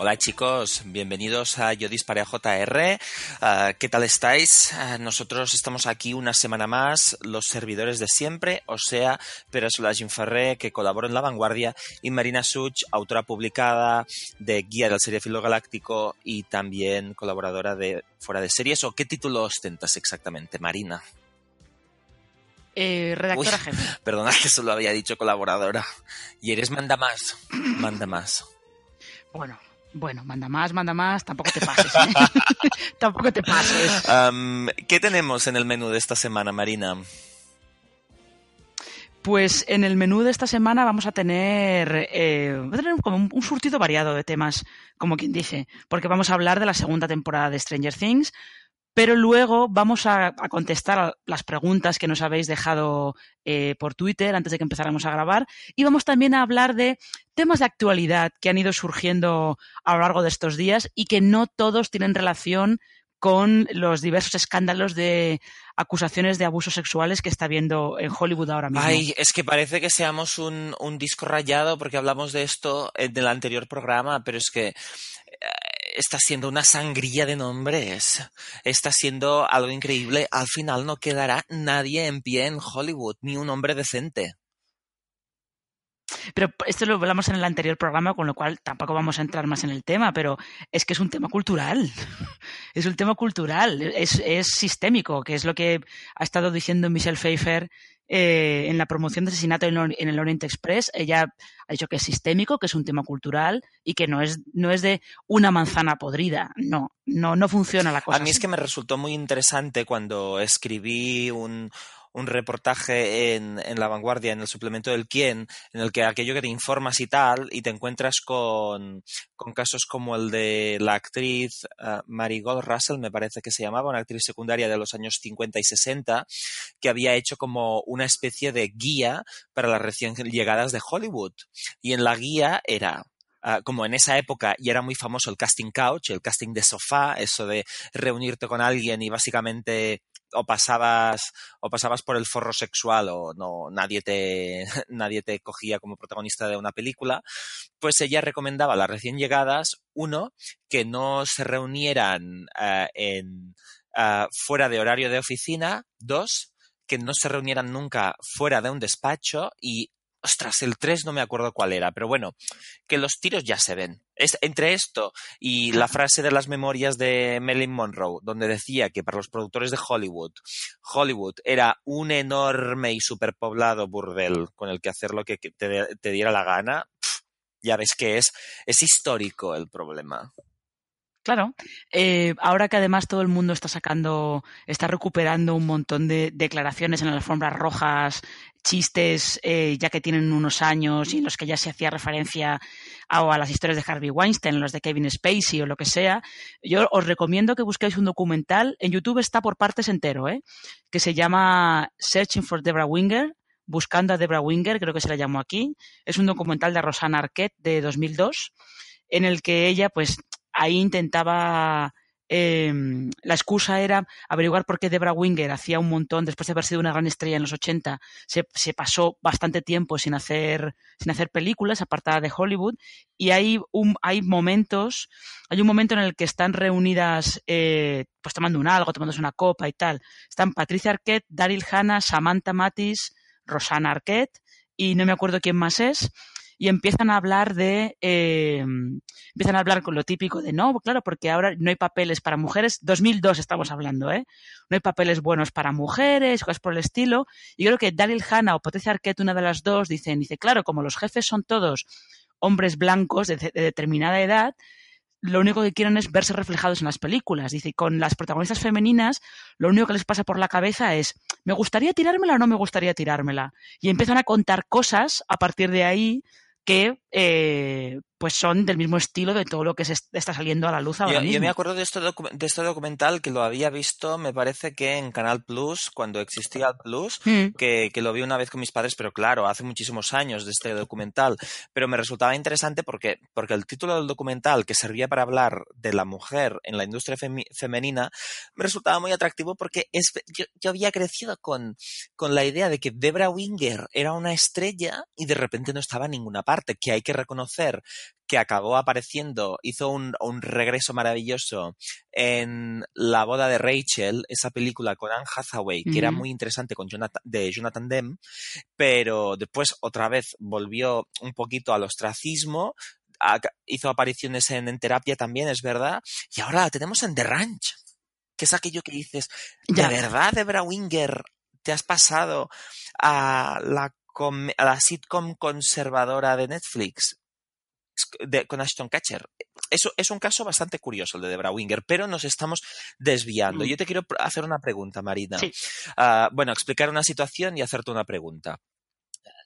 Hola chicos, bienvenidos a Yo Disparé a JR. Ah, ¿Qué tal estáis? Ah, nosotros estamos aquí una semana más, los servidores de siempre, o sea, Pérez Jim Ferré, que colaboró en La Vanguardia, y Marina Such, autora publicada de Guía del Seriefilo Galáctico y también colaboradora de Fuera de Series. ¿O qué título ostentas exactamente, Marina? Eh, redactora jefe. Perdona que solo había dicho colaboradora. Y eres manda más. Manda más. Bueno, bueno, manda más, manda más, tampoco te pases. ¿eh? tampoco te pases. ¿Qué tenemos en el menú de esta semana, Marina? Pues en el menú de esta semana vamos a tener, eh, a tener como un, un, surtido variado de temas, como quien dice, porque vamos a hablar de la segunda temporada de Stranger Things, pero luego vamos a, a, contestar las preguntas que nos habéis dejado eh, por Twitter antes de que empezáramos a grabar y vamos también a hablar de temas de actualidad que han ido surgiendo a lo largo de estos días y que no todos tienen relación con los diversos escándalos de acusaciones de abusos sexuales que está habiendo en Hollywood ahora mismo. Ay, es que parece que seamos un, un disco rayado porque hablamos de esto en el anterior programa, pero es que está siendo una sangría de nombres. Está siendo algo increíble. Al final no quedará nadie en pie en Hollywood, ni un hombre decente. Pero esto lo hablamos en el anterior programa, con lo cual tampoco vamos a entrar más en el tema, pero es que es un tema cultural. Es un tema cultural, es, es sistémico, que es lo que ha estado diciendo Michelle Pfeiffer eh, en la promoción de asesinato en, en, el Orient Express. Ella ha dicho que es sistémico, que es un tema cultural y que no es, no es de una manzana podrida. No, no, no funciona la cosa. A mí es que me resultó muy interesante cuando escribí un, un reportaje en, en, La Vanguardia, en el suplemento del Quién, en el que aquello que te informas y tal, y te encuentras con, con casos como el de la actriz uh, Marigold Russell, me parece que se llamaba, una actriz secundaria de los años 50 y 60, que había hecho como una especie de guía para las recién llegadas de Hollywood. Y en la guía era Uh, como en esa época y era muy famoso el casting couch, el casting de sofá, eso de reunirte con alguien y básicamente o pasabas o pasabas por el forro sexual o no nadie te nadie te cogía como protagonista de una película pues ella recomendaba a las recién llegadas uno que no se reunieran uh, en uh, fuera de horario de oficina dos que no se reunieran nunca fuera de un despacho y ostras, el 3 no me acuerdo cuál era, pero bueno, que los tiros ya se ven. Es, entre esto y la frase de las memorias de Marilyn Monroe, donde decía que para los productores de Hollywood, Hollywood era un enorme y superpoblado burdel con el que hacer lo que te, te diera la gana, ya ves que es, es histórico el problema. Claro, eh, ahora que además todo el mundo está sacando, está recuperando un montón de declaraciones en las alfombras rojas, chistes eh, ya que tienen unos años y en los que ya se hacía referencia a, a, las historias de Harvey Weinstein, los de Kevin Spacey o lo que sea, yo os recomiendo que busquéis un documental, en YouTube está por partes entero, ¿eh? que se llama Searching for Debra Winger, Buscando a Debra Winger, creo que se la llamó aquí. Es un documental de Rosanna Arquette de 2002 en el que ella pues ahí intentaba eh, la excusa era averiguar por qué Debra Winger hacía un montón, después de haber sido una gran estrella en los 80, se, se, pasó bastante tiempo sin hacer, sin hacer películas, apartada de Hollywood, y hay, un, hay momentos, hay un momento en el que están reunidas, eh, pues tomando un algo, tomándose una copa y tal. Están Patricia Arquette, Daryl Hannah, Samantha Matis, Rosana Arquette, y no me acuerdo quién más es, y empiezan a hablar de, eh, empiezan a hablar con lo típico de no, claro, porque ahora no hay papeles para mujeres, 2002 estamos hablando, ¿eh? No hay papeles buenos para mujeres, cosas por el estilo. Y creo que Daryl Hannah o Patricia Arquette, una de las dos, dicen, dice, claro, como los jefes son todos hombres blancos de, de determinada edad, lo único que quieren es verse reflejados en las películas. Dice, con las protagonistas femeninas, lo único que les pasa por la cabeza es, ¿me gustaría tirármela o no me gustaría tirármela? Y empiezan a contar cosas a partir de ahí que eh, pues son del mismo estilo de todo lo que se está saliendo a la luz ahora yo, mismo. Yo me acuerdo de este, de este documental que lo había visto, me parece que en Canal Plus, cuando existía el Plus, mm. que, que, lo vi una vez con mis padres, pero claro, hace muchísimos años de este documental. Pero me resultaba interesante porque, porque el título del documental, que servía para hablar de la mujer en la industria femi femenina, me resultaba muy atractivo porque es, yo, yo había crecido con, con la idea de que Debra Winger era una estrella y de repente no estaba en ninguna parte, que hay que reconocer que acabó apareciendo, hizo un, un, regreso maravilloso en La boda de Rachel, esa película con Anne Hathaway, que era muy interesante con Jonathan, de Jonathan Demme, pero después otra vez volvió un poquito al ostracismo, hizo apariciones en, en, terapia también, es verdad, y ahora la tenemos en The Ranch, que es aquello que dices, ¿de verdad, Debra Winger, te has pasado a la, a la sitcom conservadora de Netflix? De, con Ashton Catcher. Eso es un caso bastante curioso el de Debra Winger, pero nos estamos desviando. Mm. Yo te quiero hacer una pregunta, Marina. Sí. Uh, bueno, explicar una situación y hacerte una pregunta.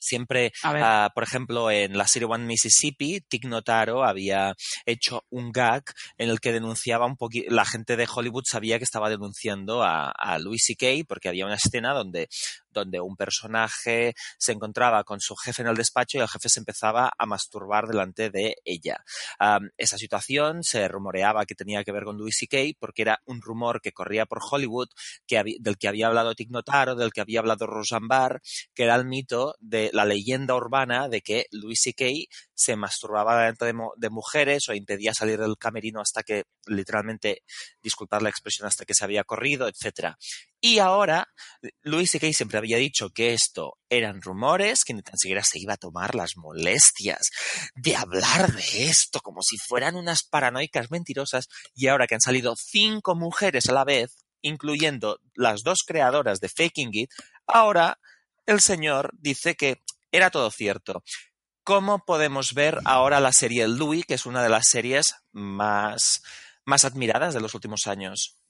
Siempre, uh, por ejemplo, en la serie One Mississippi, Tig Notaro había hecho un gag en el que denunciaba un poquito, la gente de Hollywood sabía que estaba denunciando a, a Louis C.K. porque había una escena donde donde un personaje se encontraba con su jefe en el despacho y el jefe se empezaba a masturbar delante de ella. Um, esa situación se rumoreaba que tenía que ver con Louis C.K. porque era un rumor que corría por Hollywood que del que había hablado Tig Notaro, del que había hablado Roseanne Barr, que era el mito de la leyenda urbana de que Louis C.K. se masturbaba delante de, de mujeres o impedía salir del camerino hasta que literalmente, disculpad la expresión, hasta que se había corrido, etcétera. Y ahora, Louis C.K. siempre había dicho que esto eran rumores, que ni tan siquiera se iba a tomar las molestias de hablar de esto como si fueran unas paranoicas mentirosas, y ahora que han salido cinco mujeres a la vez, incluyendo las dos creadoras de Faking It, ahora el señor dice que era todo cierto. ¿Cómo podemos ver ahora la serie Louis, que es una de las series más, más admiradas de los últimos años?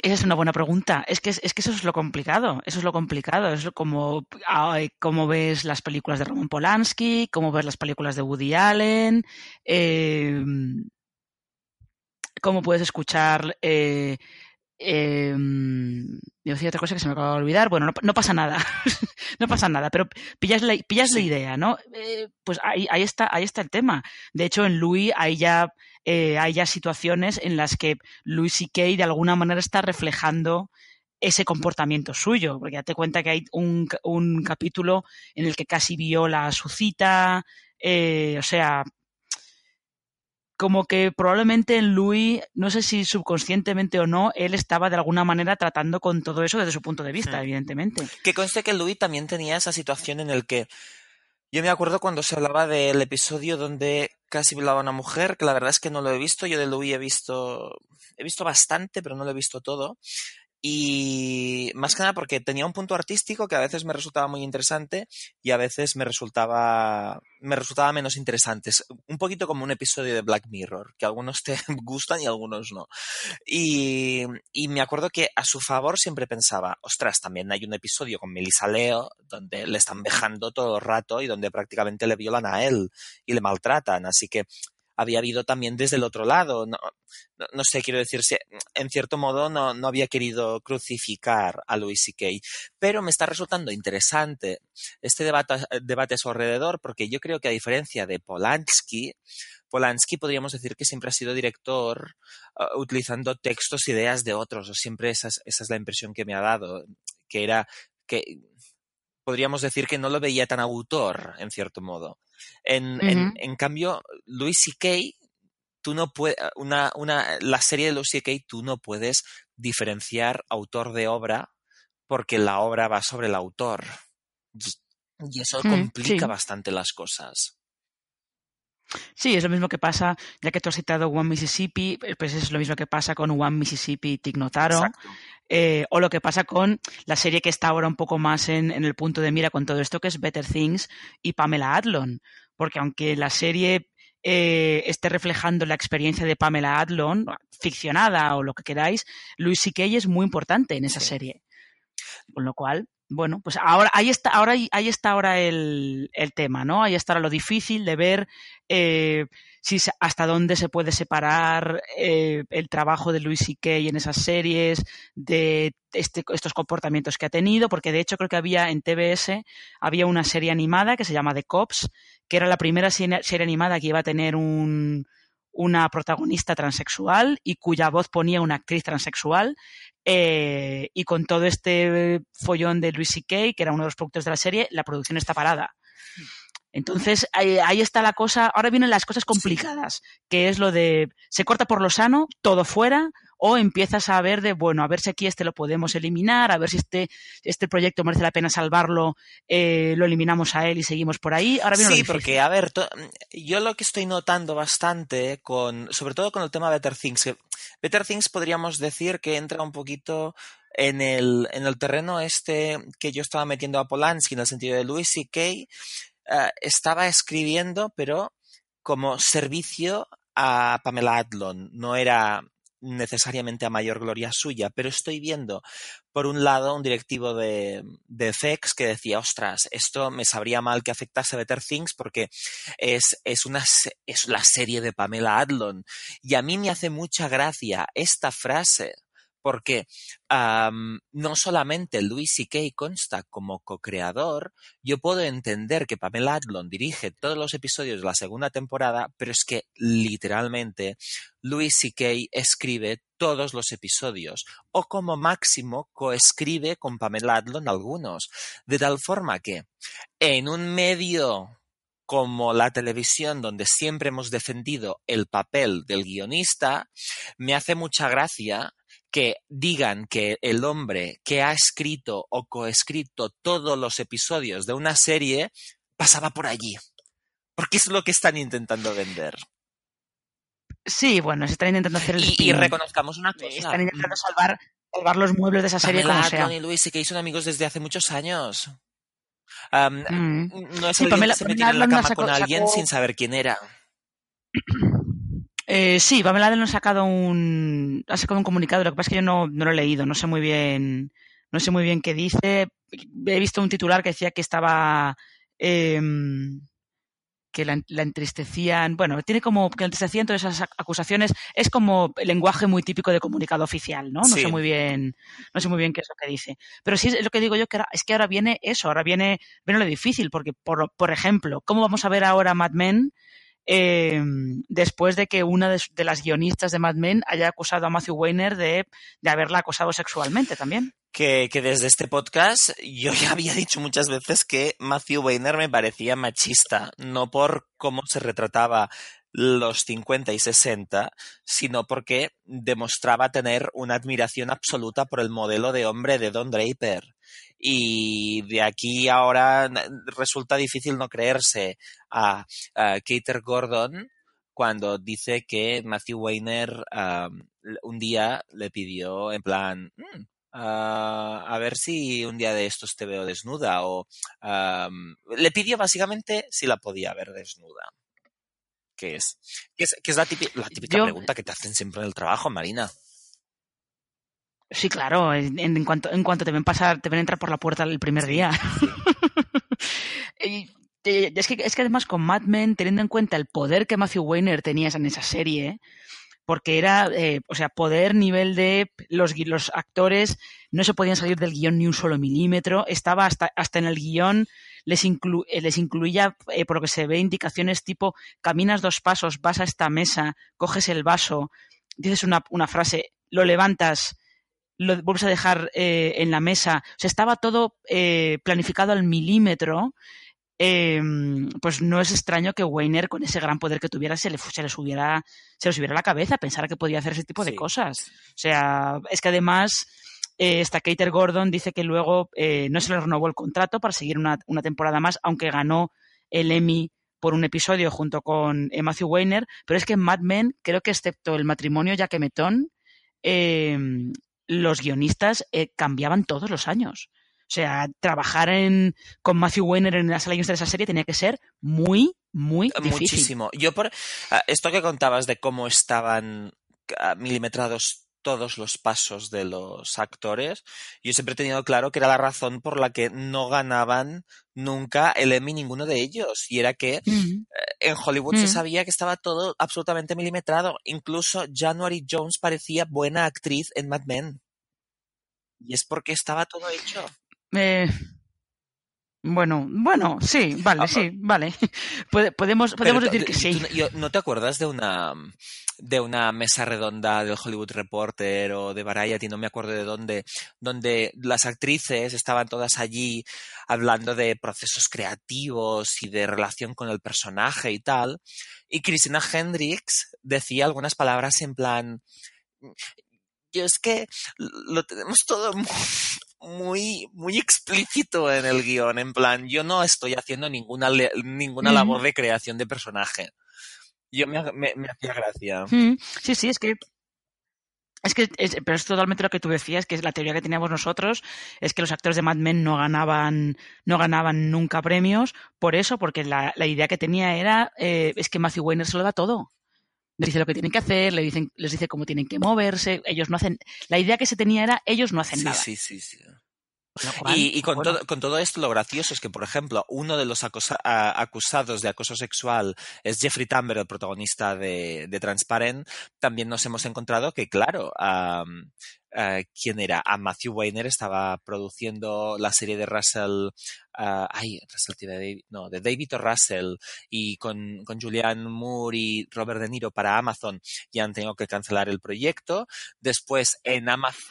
Esa es una buena pregunta. Es que, es que eso es lo complicado. Eso es lo complicado. Es como, cómo ves las películas de Roman Polanski, cómo ves las películas de Woody Allen, eh, cómo puedes escuchar eh, eh, yo decía otra cosa que se me acaba de olvidar. Bueno, no, pasa nada. no pasa nada, pero pillas la, pillas la idea, ¿no? Eh, pues ahí, ahí, está, ahí está el tema. De hecho, en Louis hay ya, eh, hay ya situaciones en las que Louis C.K. de alguna manera está reflejando ese comportamiento suyo, porque ya te cuenta que hay un, un capítulo en el que casi viola a su cita, eh, o sea, como que probablemente en Louis, no sé si subconscientemente o no, él estaba de alguna manera tratando con todo eso desde su punto de vista, evidentemente. Que conste que Louis también tenía esa situación en el que yo me acuerdo cuando se hablaba del episodio donde casi violaba a una mujer, que la verdad es que no lo he visto, yo de Louis he visto he visto bastante, pero no lo he visto todo. Y más que nada porque tenía un punto artístico que a veces me resultaba muy interesante y a veces me resultaba, me resultaba menos interesante. Un poquito como un episodio de Black Mirror, que algunos te gustan y algunos no. Y, y me acuerdo que a su favor siempre pensaba, ostras, también hay un episodio con Melissa Leo donde le están dejando todo el rato y donde prácticamente le violan a él y le maltratan. Así que había habido también desde el otro lado. No, no, sé, quiero decir, en cierto modo no, no había querido crucificar a Louis C.K., pero me está resultando interesante este debate, debate a su alrededor porque yo creo que a diferencia de Polanski, Polanski podríamos decir que siempre ha sido director uh, utilizando textos, ideas de otros, o siempre esa es, esa es la impresión que me ha dado, que era que podríamos decir que no lo veía tan autor, en cierto modo. En, en, en cambio, Louis C.K., tú no puedes, una, una, la serie de Louis C.K., tú no puedes diferenciar autor de obra porque la obra va sobre el autor. Y, eso mm, complica sí. bastante las cosas. Sí, es lo mismo que pasa, ya que tú has citado One Mississippi, pues es lo mismo que pasa con One Mississippi Tig Notaro, eh, o lo que pasa con la serie que está ahora un poco más en, en, el punto de mira con todo esto, que es Better Things y Pamela Adlon, porque aunque la serie eh, esté reflejando la experiencia de Pamela Adlon, ficcionada o lo que queráis, Louis C.K. es muy importante en esa sí. serie. Con lo cual, bueno, pues ahora ahí está, ahora ahí está ahora el, el tema, ¿no? Ahí está lo difícil de ver eh, si hasta dónde se puede separar eh, el trabajo de Louis C.K. en esas series de este, estos comportamientos que ha tenido, porque de hecho creo que había en TBS había una serie animada que se llama The Cops, que era la primera serie animada que iba a tener un, una protagonista transexual y cuya voz ponía una actriz transexual. Eh, y con todo este follón de Louis C.K., que era uno de los productos de la serie, la producción está parada. Entonces, ahí, ahí, está la cosa. Ahora vienen las cosas complicadas, que es lo de se corta por lo sano, todo fuera, o empiezas a ver de, bueno, a ver si aquí este lo podemos eliminar, a ver si este, este proyecto merece la pena salvarlo, eh, lo eliminamos a él y seguimos por ahí. Ahora viene sí, porque, a ver, yo lo que estoy notando bastante, con, sobre todo con el tema Better Things, que Better Things podríamos decir que entra un poquito en el, en el terreno este que yo estaba metiendo a Polanski en el sentido de Louis C.K. Uh, estaba escribiendo, pero como servicio a Pamela Adlon. No era necesariamente a mayor gloria suya, pero estoy viendo, por un lado, un directivo de, de FX que decía, ostras, esto me sabría mal que afectase a Better Things porque es, es, una, es la serie de Pamela Adlon. Y a mí me hace mucha gracia esta frase porque no solamente Louis C.K. consta como co-creador, yo puedo entender que Pamela Adlon dirige todos los episodios de la segunda temporada, pero es que literalmente Louis C.K. escribe todos los episodios o como máximo coescribe con Pamela Adlon algunos, de tal forma que en un medio como la televisión, donde siempre hemos defendido el papel del guionista, me hace mucha gracia que digan que el hombre que ha escrito o coescrito todos los episodios de una serie pasaba por allí. Porque es lo que están intentando vender. Sí, bueno, se están intentando hacer el y, y reconozcamos una cosa. Están intentando salvar, salvar los muebles de esa serie Pamela como sea. Y Luis que son amigos desde hace muchos años. Um, Mm. No es Sí, Pamela- que se Pamela en la cama sacó- con alguien sacó- sin saber quién era. Eh, sí, Pamela Adlon ha sacado un ha sacado un comunicado, lo que pasa es que yo no, no lo he leído, no sé muy bien no sé muy bien qué dice. He visto un titular que decía que estaba em, que la, la entristecían, bueno, tiene como que la entristecían todas esas ac- acusaciones, es como el lenguaje muy típico de comunicado oficial, ¿no? No Sí. sé muy bien, no sé muy bien qué es lo que dice. Pero sí es lo que digo yo que ahora- es que ahora viene eso, ahora viene, viene lo difícil, porque por, por ejemplo, ¿cómo vamos a ver ahora Mad Men? Eh, después de que una de, de las guionistas de Mad Men haya acusado a Matthew Weiner de, de haberla acosado sexualmente también. Que, que desde este podcast yo ya había dicho muchas veces que Matthew Weiner me parecía machista, no por cómo se retrataba los 50 y 60, sino porque demostraba tener una admiración absoluta por el modelo de hombre de Don Draper. Y de aquí ahora resulta difícil no creerse a, a Kater Gordon cuando dice que Matthew Weiner un día le pidió en plan, "Mm, a ver si un día de estos te veo desnuda o le pidió básicamente si la podía ver desnuda. ¿Qué es? Que es, la, típica, la típica Yo- pregunta que te hacen siempre en el trabajo, Marina. Sí, claro, en, en cuanto, en cuanto te ven pasar, te ven entrar por la puerta el primer día. Y, es, que, es que además con Mad Men, teniendo en cuenta el poder que Matthew Weiner tenía en esa serie, porque era, eh, o sea, poder nivel de los, los actores no se podían salir del guion ni un solo milímetro, estaba hasta, hasta en el guion, les, inclu- eh, les incluía, eh, por lo que se ve, indicaciones tipo, caminas dos pasos, vas a esta mesa, coges el vaso, dices una, una frase, lo levantas, lo vuelves a dejar eh, en la mesa. O sea, estaba todo eh, planificado al milímetro. Eh, pues no es extraño que Weiner, con ese gran poder que tuviera, se le, se le subiera, se le subiera a la cabeza, pensara que podía hacer ese tipo de cosas. O sea, es que además eh, esta Kater Gordon dice que luego eh, no se le renovó el contrato para seguir una, una temporada más, aunque ganó el Emmy por un episodio junto con eh, Matthew Weiner, pero es que en Mad Men, creo que excepto el matrimonio Jaquemetón, eh, los guionistas eh, cambiaban todos los años. O sea, trabajar en, con Matthew Weiner en la sala de de esa serie tenía que ser muy, muy difícil. Muchísimo. Yo por ah, esto que contabas de cómo estaban ah, milimetrados todos los pasos de los actores, yo siempre he tenido claro que era la razón por la que no ganaban nunca el Emmy ninguno de ellos. Y era que Mm. en Hollywood se Mm. sabía que estaba todo absolutamente milimetrado. Incluso January Jones parecía buena actriz en Mad Men. Y es porque estaba todo hecho. Eh, Bueno, bueno, sí, vale, Ah, sí, vale. Pode- Podemos, podemos decir que sí. no- yo- ¿No te acuerdas de una de una mesa redonda del Hollywood Reporter o de Variety, no me acuerdo de dónde, donde las actrices estaban todas allí hablando de procesos creativos y de relación con el personaje y tal, y Christina Hendricks decía algunas palabras en plan, yo es que lo tenemos todo muy, muy explícito en el guion, en plan, yo no estoy haciendo ninguna, ninguna labor de creación de personaje. Yo me, ha- me, me hacía gracia. Mm, Sí, sí, es que. Es que, es- pero es totalmente lo que tú decías, que es la teoría que teníamos nosotros, es que los actores de Mad Men no ganaban, no ganaban nunca premios, por eso, porque la, la idea que tenía era, eh, es que Matthew Weiner se lo da todo. Les dice lo que tienen que hacer, le dicen, les dice cómo tienen que moverse, ellos no hacen, la idea que se tenía era, ellos no hacen Sí, nada. sí, sí, sí. Cual, Y, y con, bueno, todo, con todo esto lo gracioso es que, por ejemplo, uno de los acosa- a- acusados de acoso sexual es Jeffrey Tambor, el protagonista de, de Transparent. También nos hemos encontrado que, claro, eh, ¿quién era? A Matthew Weiner estaba produciendo la serie de Russell, ah, ay, Russell, tío, de David, no, de David o Russell y con, con Julianne Moore y Robert De Niro para Amazon y han tenido que cancelar el proyecto. Después en Amazon,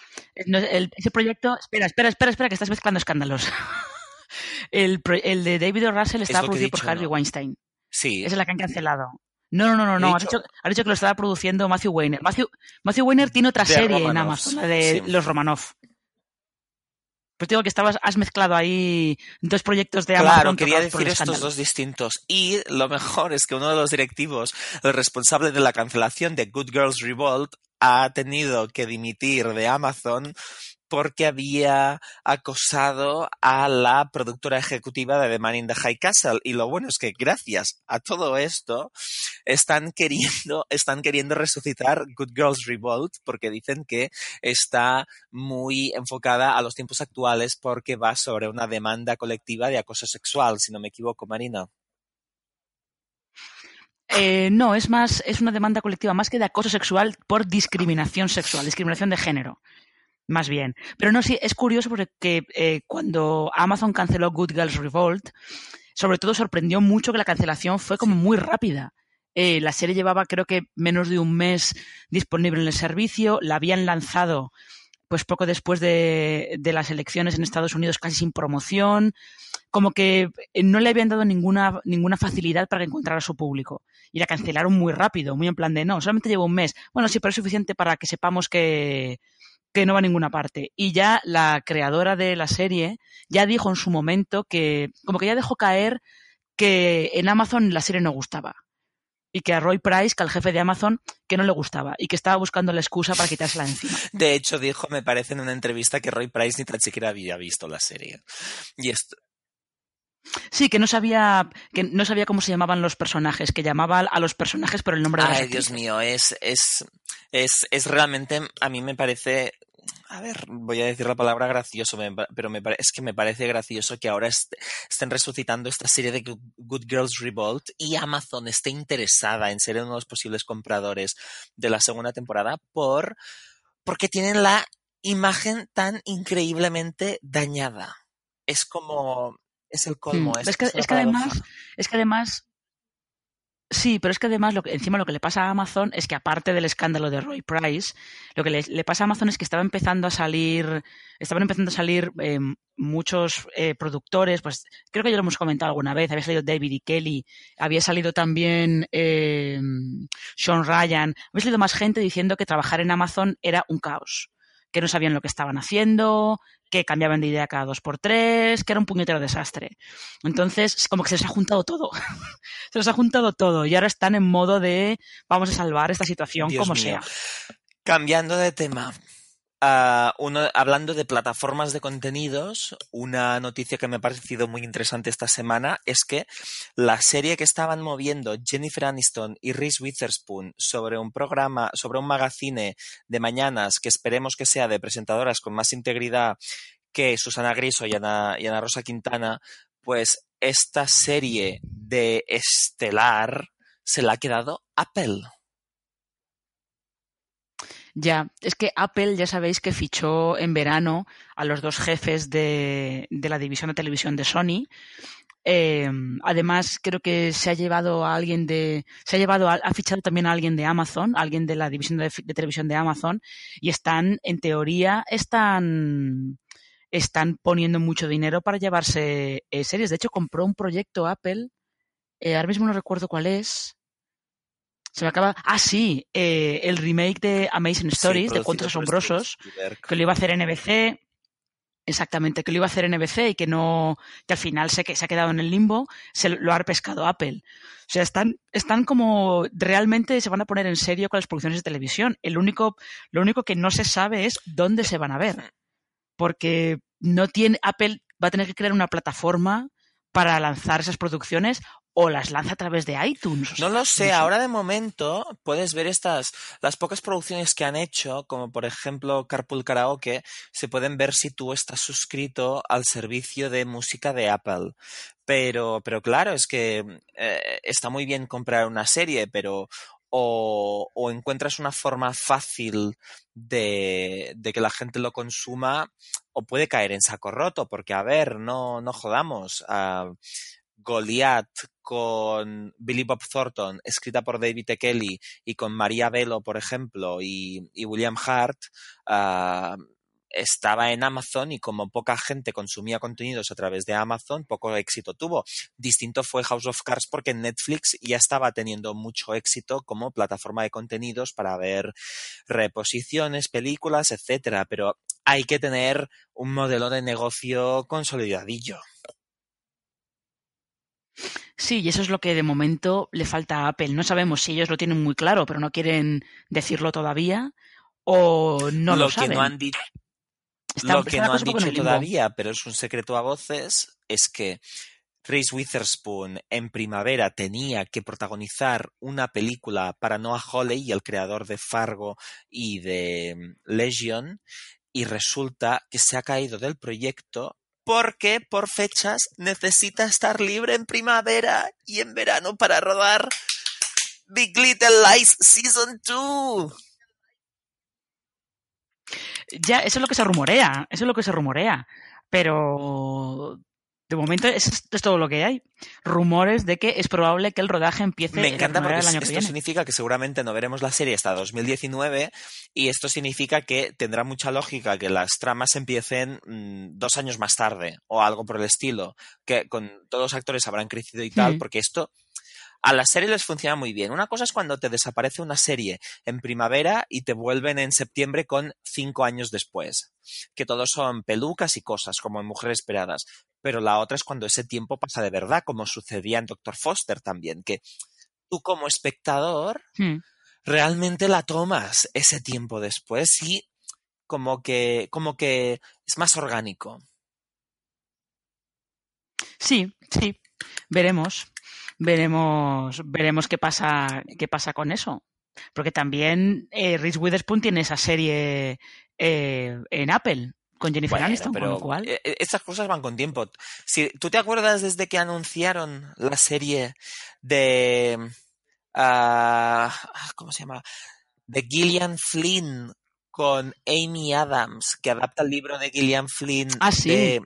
no, el- ese proyecto, espera, espera, espera, espera, que estás mezclando escándalos. el, el de David O. Russell estaba producido por Harvey ¿no? Weinstein. sí, Esa es la que han cancelado. No, no, no, no. Has, dicho- has dicho que lo estaba produciendo Matthew Weiner. Matthew, Matthew Weiner tiene otra serie en Amazon, la de sí. los Romanov. Pues digo que estabas, has mezclado ahí dos proyectos de Claro, Amazon. quería tocados por decir estos dos distintos. Y lo mejor es que uno de los directivos, el responsable de la cancelación de Good Girls Revolt, ha tenido que dimitir de Amazon porque había acosado a la productora ejecutiva de The Man in the High Castle. Y lo bueno es que gracias a todo esto están queriendo, están queriendo resucitar Good Girls Revolt porque dicen que está muy enfocada a los tiempos actuales porque va sobre una demanda colectiva de acoso sexual, si no me equivoco, Marina. Eh, no, es más, es una demanda colectiva más que de acoso sexual por discriminación sexual, discriminación de género. Más bien. Pero no, sí, es curioso porque eh, cuando Amazon canceló Good Girls Revolt, sobre todo sorprendió mucho que la cancelación fue como muy rápida. Eh, la serie llevaba creo que menos de un mes disponible en el servicio, la habían lanzado pues poco después de, de las elecciones en Estados Unidos casi sin promoción, como que no le habían dado ninguna, ninguna facilidad para que encontrara a su público. Y la cancelaron muy rápido, muy en plan de no, solamente lleva un mes. Bueno, sí, pero es suficiente para que sepamos que, que no va a ninguna parte. Y ya la creadora de la serie ya dijo en su momento que, como que ya dejó caer que en Amazon la serie no gustaba. Y que a Roy Price, que al jefe de Amazon, que no le gustaba y que estaba buscando la excusa para quitársela encima. De hecho, dijo, me parece en una entrevista que Roy Price ni tan siquiera había visto la serie. Y esto, Sí, que no sabía, que no sabía cómo se llamaban los personajes, que llamaba a los personajes por el nombre de las ay, Dios mío, es, es, es, es realmente, a mí me parece, a ver, voy a decir la palabra gracioso, pero me es que me parece gracioso que ahora est- estén resucitando esta serie de Good Girls Revolt y Amazon esté interesada en ser uno de los posibles compradores de la segunda temporada por, porque tienen la imagen tan increíblemente dañada. Es como, es el colmo. Mm. Es, Es que, es además, es que además, sí, pero es que además, lo que, encima lo que le pasa a Amazon es que aparte del escándalo de Roy Price, lo que le, le pasa a Amazon es que estaba empezando a salir, estaban empezando a salir eh, muchos eh, productores, pues creo que ya lo hemos comentado alguna vez, había salido David y Kelly, había salido también eh, Sean Ryan, había salido más gente diciendo que trabajar en Amazon era un caos, que no sabían lo que estaban haciendo, que cambiaban de idea cada dos por tres, que era un puñetero desastre. Entonces, como que se les ha juntado todo. se les ha juntado todo y ahora están en modo de vamos a salvar esta situación Dios como mío. sea. Cambiando de tema, hablando de plataformas de contenidos, una noticia que me ha parecido muy interesante esta semana es que la serie que estaban moviendo Jennifer Aniston y Reese Witherspoon sobre un programa, sobre un magazine de mañanas que esperemos que sea de presentadoras con más integridad que Susana Griso y Ana, y Ana Rosa Quintana, pues esta serie de Estelar se la ha quedado Apple. Ya, es que Apple ya sabéis que fichó en verano a los dos jefes de, la división de televisión de Sony. Eh, además, creo que se ha llevado a alguien de. Se ha llevado, a, ha fichado también a alguien de Amazon, alguien de la división de, de televisión de Amazon, y están, en teoría, están están poniendo mucho dinero para llevarse eh, series. De hecho, compró un proyecto Apple, eh, ahora mismo no recuerdo cuál es. Se me acaba. Ah, sí, eh, el remake de Amazing Stories, sí, de Cuentos Asombrosos, que lo iba a hacer NBC. Exactamente, que lo iba a hacer NBC y que no, que al final se, que se ha quedado en el limbo, se lo ha pescado Apple. O sea, están, están como realmente se van a poner en serio con las producciones de televisión. El único, lo único que no se sabe es dónde se van a ver porque no tiene Apple va a tener que crear una plataforma para lanzar esas producciones o las lanza a través de iTunes. O sea, No lo sé, ahora de momento puedes ver estas, las pocas producciones que han hecho, como por ejemplo Carpool Karaoke, se pueden ver si tú estás suscrito al servicio de música de Apple. Pero, pero claro, es que eh, está muy bien comprar una serie, pero o, o encuentras una forma fácil de, de, que la gente lo consuma, o puede caer en saco roto, porque a ver, no, no jodamos. Uh, Goliath con Billy Bob Thornton, escrita por David E. Kelly, y con María Velo, por ejemplo, y, William Hart, uh, estaba en Amazon y como poca gente consumía contenidos a través de Amazon, poco éxito tuvo. Distinto fue House of Cards porque Netflix ya estaba teniendo mucho éxito como plataforma de contenidos para ver reposiciones, películas, etcétera, pero hay que tener un modelo de negocio consolidadillo. Sí, y eso es lo que de momento le falta a Apple. No sabemos si ellos lo tienen muy claro, pero no quieren decirlo todavía o no lo, lo saben. que no han dicho lo que no han dicho todavía, pero es un secreto a voces, es que Reese Witherspoon en primavera tenía que protagonizar una película para Noah Hawley, el creador de Fargo y de mm, Legion, y resulta que se ha caído del proyecto porque por fechas necesita estar libre en primavera y en verano para rodar Big Little Lies Season 2. Ya, eso es lo que se rumorea, eso es lo que se rumorea. Pero de momento eso es todo lo que hay. Rumores de que es probable que el rodaje empiece Me encanta porque el año esto que viene. significa que seguramente no veremos la serie hasta 2019 y esto significa que tendrá mucha lógica que las tramas empiecen mmm, dos años más tarde o algo por el estilo, que con todos los actores habrán crecido y tal, Mm. porque esto a las series les funciona muy bien. Una cosa es cuando te desaparece una serie en primavera y te vuelven en septiembre con cinco años después. Que todos son pelucas y cosas, como en Mujeres Esperadas. Pero la otra es cuando ese tiempo pasa de verdad, como sucedía en Doctor Foster también, que tú como espectador Mm. realmente la tomas ese tiempo después y como que, como que es más orgánico. Sí, sí. Veremos. Veremos, veremos qué pasa, qué pasa con eso. Porque también eh, Reese Witherspoon tiene esa serie eh, en Apple con Jennifer Bueno, Aniston, pero con lo cual. eh, estas cosas van con tiempo. Si tú te acuerdas desde que anunciaron la serie de ah, ¿cómo se llama? de Gillian Flynn con Amy Adams, que adapta el libro de Gillian Flynn Ah, sí. de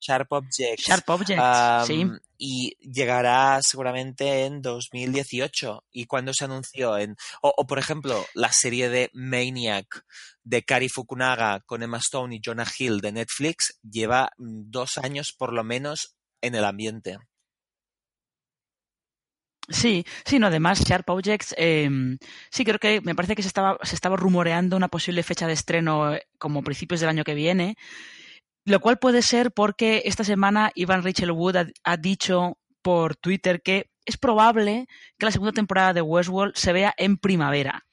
Sharp Objects. Sharp Objects, sí. Y llegará seguramente en 2018. ¿Y cuando se anunció? En, o, o, por ejemplo, la serie de Maniac de Kari Fukunaga con Emma Stone y Jonah Hill de Netflix lleva mm, dos años por lo menos en el ambiente. Sí, sí, no, además Sharp Objects, eh, sí creo que me parece que se estaba, se estaba rumoreando una posible fecha de estreno eh, como principios del año que viene, lo cual puede ser porque esta semana Ivan Rachel Wood ha, dicho por Twitter que es probable que la segunda temporada de Westworld se vea en primavera.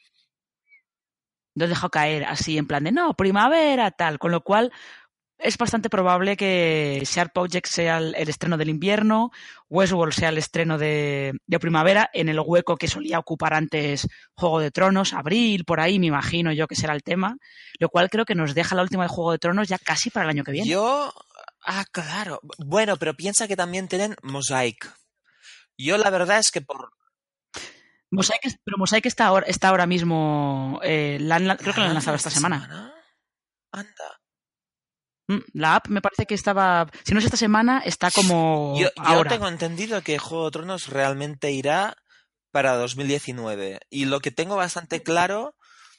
Lo dejado caer así en plan de no, primavera, tal, con lo cual es bastante probable que Sharp Objects sea el, el, estreno del invierno, Westworld sea el estreno de, de, primavera, en el hueco que solía ocupar antes Juego de Tronos, abril, por ahí me imagino yo que será el tema, lo cual creo que nos deja la última de Juego de Tronos ya casi para el año que viene. Yo, ah, claro, bueno, pero piensa que también tienen Mosaic. Yo la verdad es que por... Mosaic, pero Mosaic está ahora, está ahora mismo. Eh, creo que lo han lanzado esta semana. Anda. Mm, la app me parece que estaba. Si no es esta semana, está como. Yo, ahora. tengo entendido que Juego de Tronos realmente irá para 2019. Y lo que tengo bastante claro.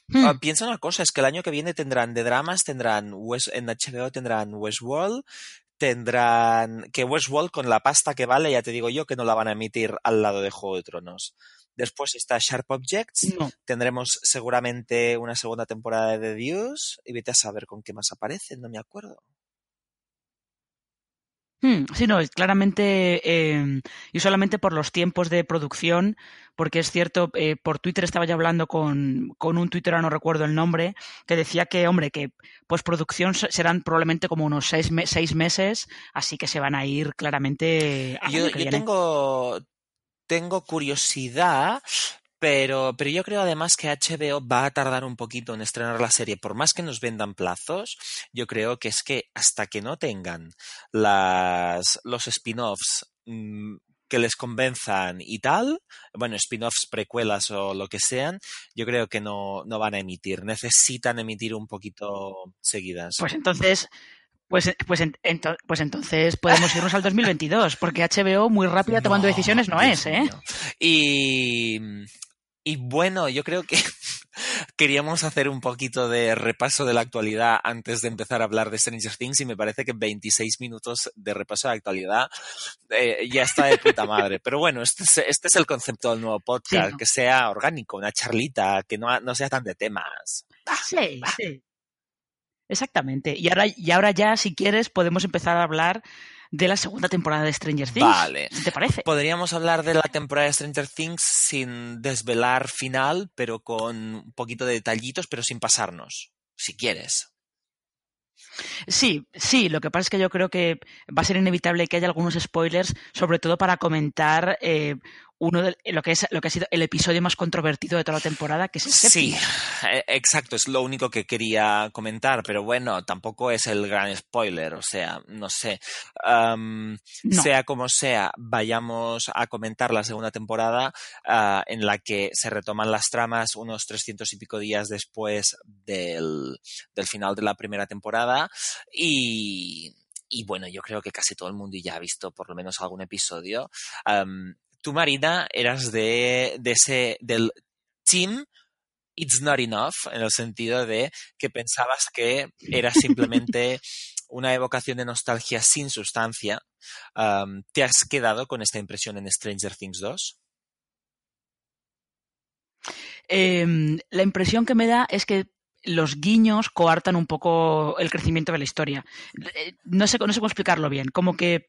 Hmm. Ah, piensa una cosa, es que el año que viene tendrán de dramas, tendrán en HBO tendrán Westworld, tendrán que Westworld con la pasta que vale, ya te digo yo que no la van a emitir al lado de Juego de Tronos. Después está Sharp Objects. Tendremos seguramente una segunda temporada de The Deuce. Y vete a saber con qué más aparece, no me acuerdo. Hmm, sí, no, claramente, em, y solamente por los tiempos de producción, porque es cierto, eh, por Twitter estaba ya hablando con, con un Twitter, no recuerdo el nombre, que decía que, hombre, que postproducción serán probablemente como unos seis, seis meses, así que se van a ir claramente. A yo, yo tengo, tengo curiosidad, pero, pero yo creo además que HBO va a tardar un poquito en estrenar la serie. Por más que nos vendan plazos, yo creo que es que hasta que no tengan las, los spin-offs mm, que les convenzan y tal, bueno, spin-offs, precuelas o lo que sean, yo creo que no, no van a emitir. Necesitan emitir un poquito seguidas. Pues entonces, pues, pues, pues entonces podemos irnos al 2022, porque HBO muy rápida tomando decisiones no es, ¿eh? Y, y bueno, yo creo que queríamos hacer un poquito de repaso de la actualidad antes de empezar a hablar de Stranger Things y me parece que 26 minutos de repaso de la actualidad eh, ya está de puta madre. Pero bueno, este es, este es el concepto del nuevo podcast, que sea orgánico, una charlita, que no, no sea tan de temas. Sí, sí. Exactamente. Y ahora, y ahora ya, si quieres, podemos empezar a hablar de la segunda temporada de Stranger Things. Vale. ¿Te parece? Podríamos hablar de la temporada de Stranger Things sin desvelar final, pero con un poquito de detallitos, pero sin pasarnos, si quieres. Sí, sí, lo que pasa es que yo creo que va a ser inevitable que haya algunos spoilers, sobre todo para comentar eh, uno de lo que es lo que ha sido el episodio más controvertido de toda la temporada, que es el Sí, e, exacto, es lo único que quería comentar, pero bueno, tampoco es el gran spoiler, o sea, no sé. Sea como sea, vayamos a comentar la segunda temporada ah, en la que se retoman las tramas unos trescientos y pico días después del, del final de la primera temporada y y bueno, yo creo que casi todo el mundo ya ha visto por lo menos algún episodio tú, Marina, eras de, ese, del team It's Not Enough, en el sentido de que pensabas que era simplemente una evocación de nostalgia sin sustancia. ¿Te has quedado con esta impresión en Stranger Things 2? Em, la impresión que me da es que los guiños coartan un poco el crecimiento de la historia. Eh, no sé, no sé cómo explicarlo bien. Como que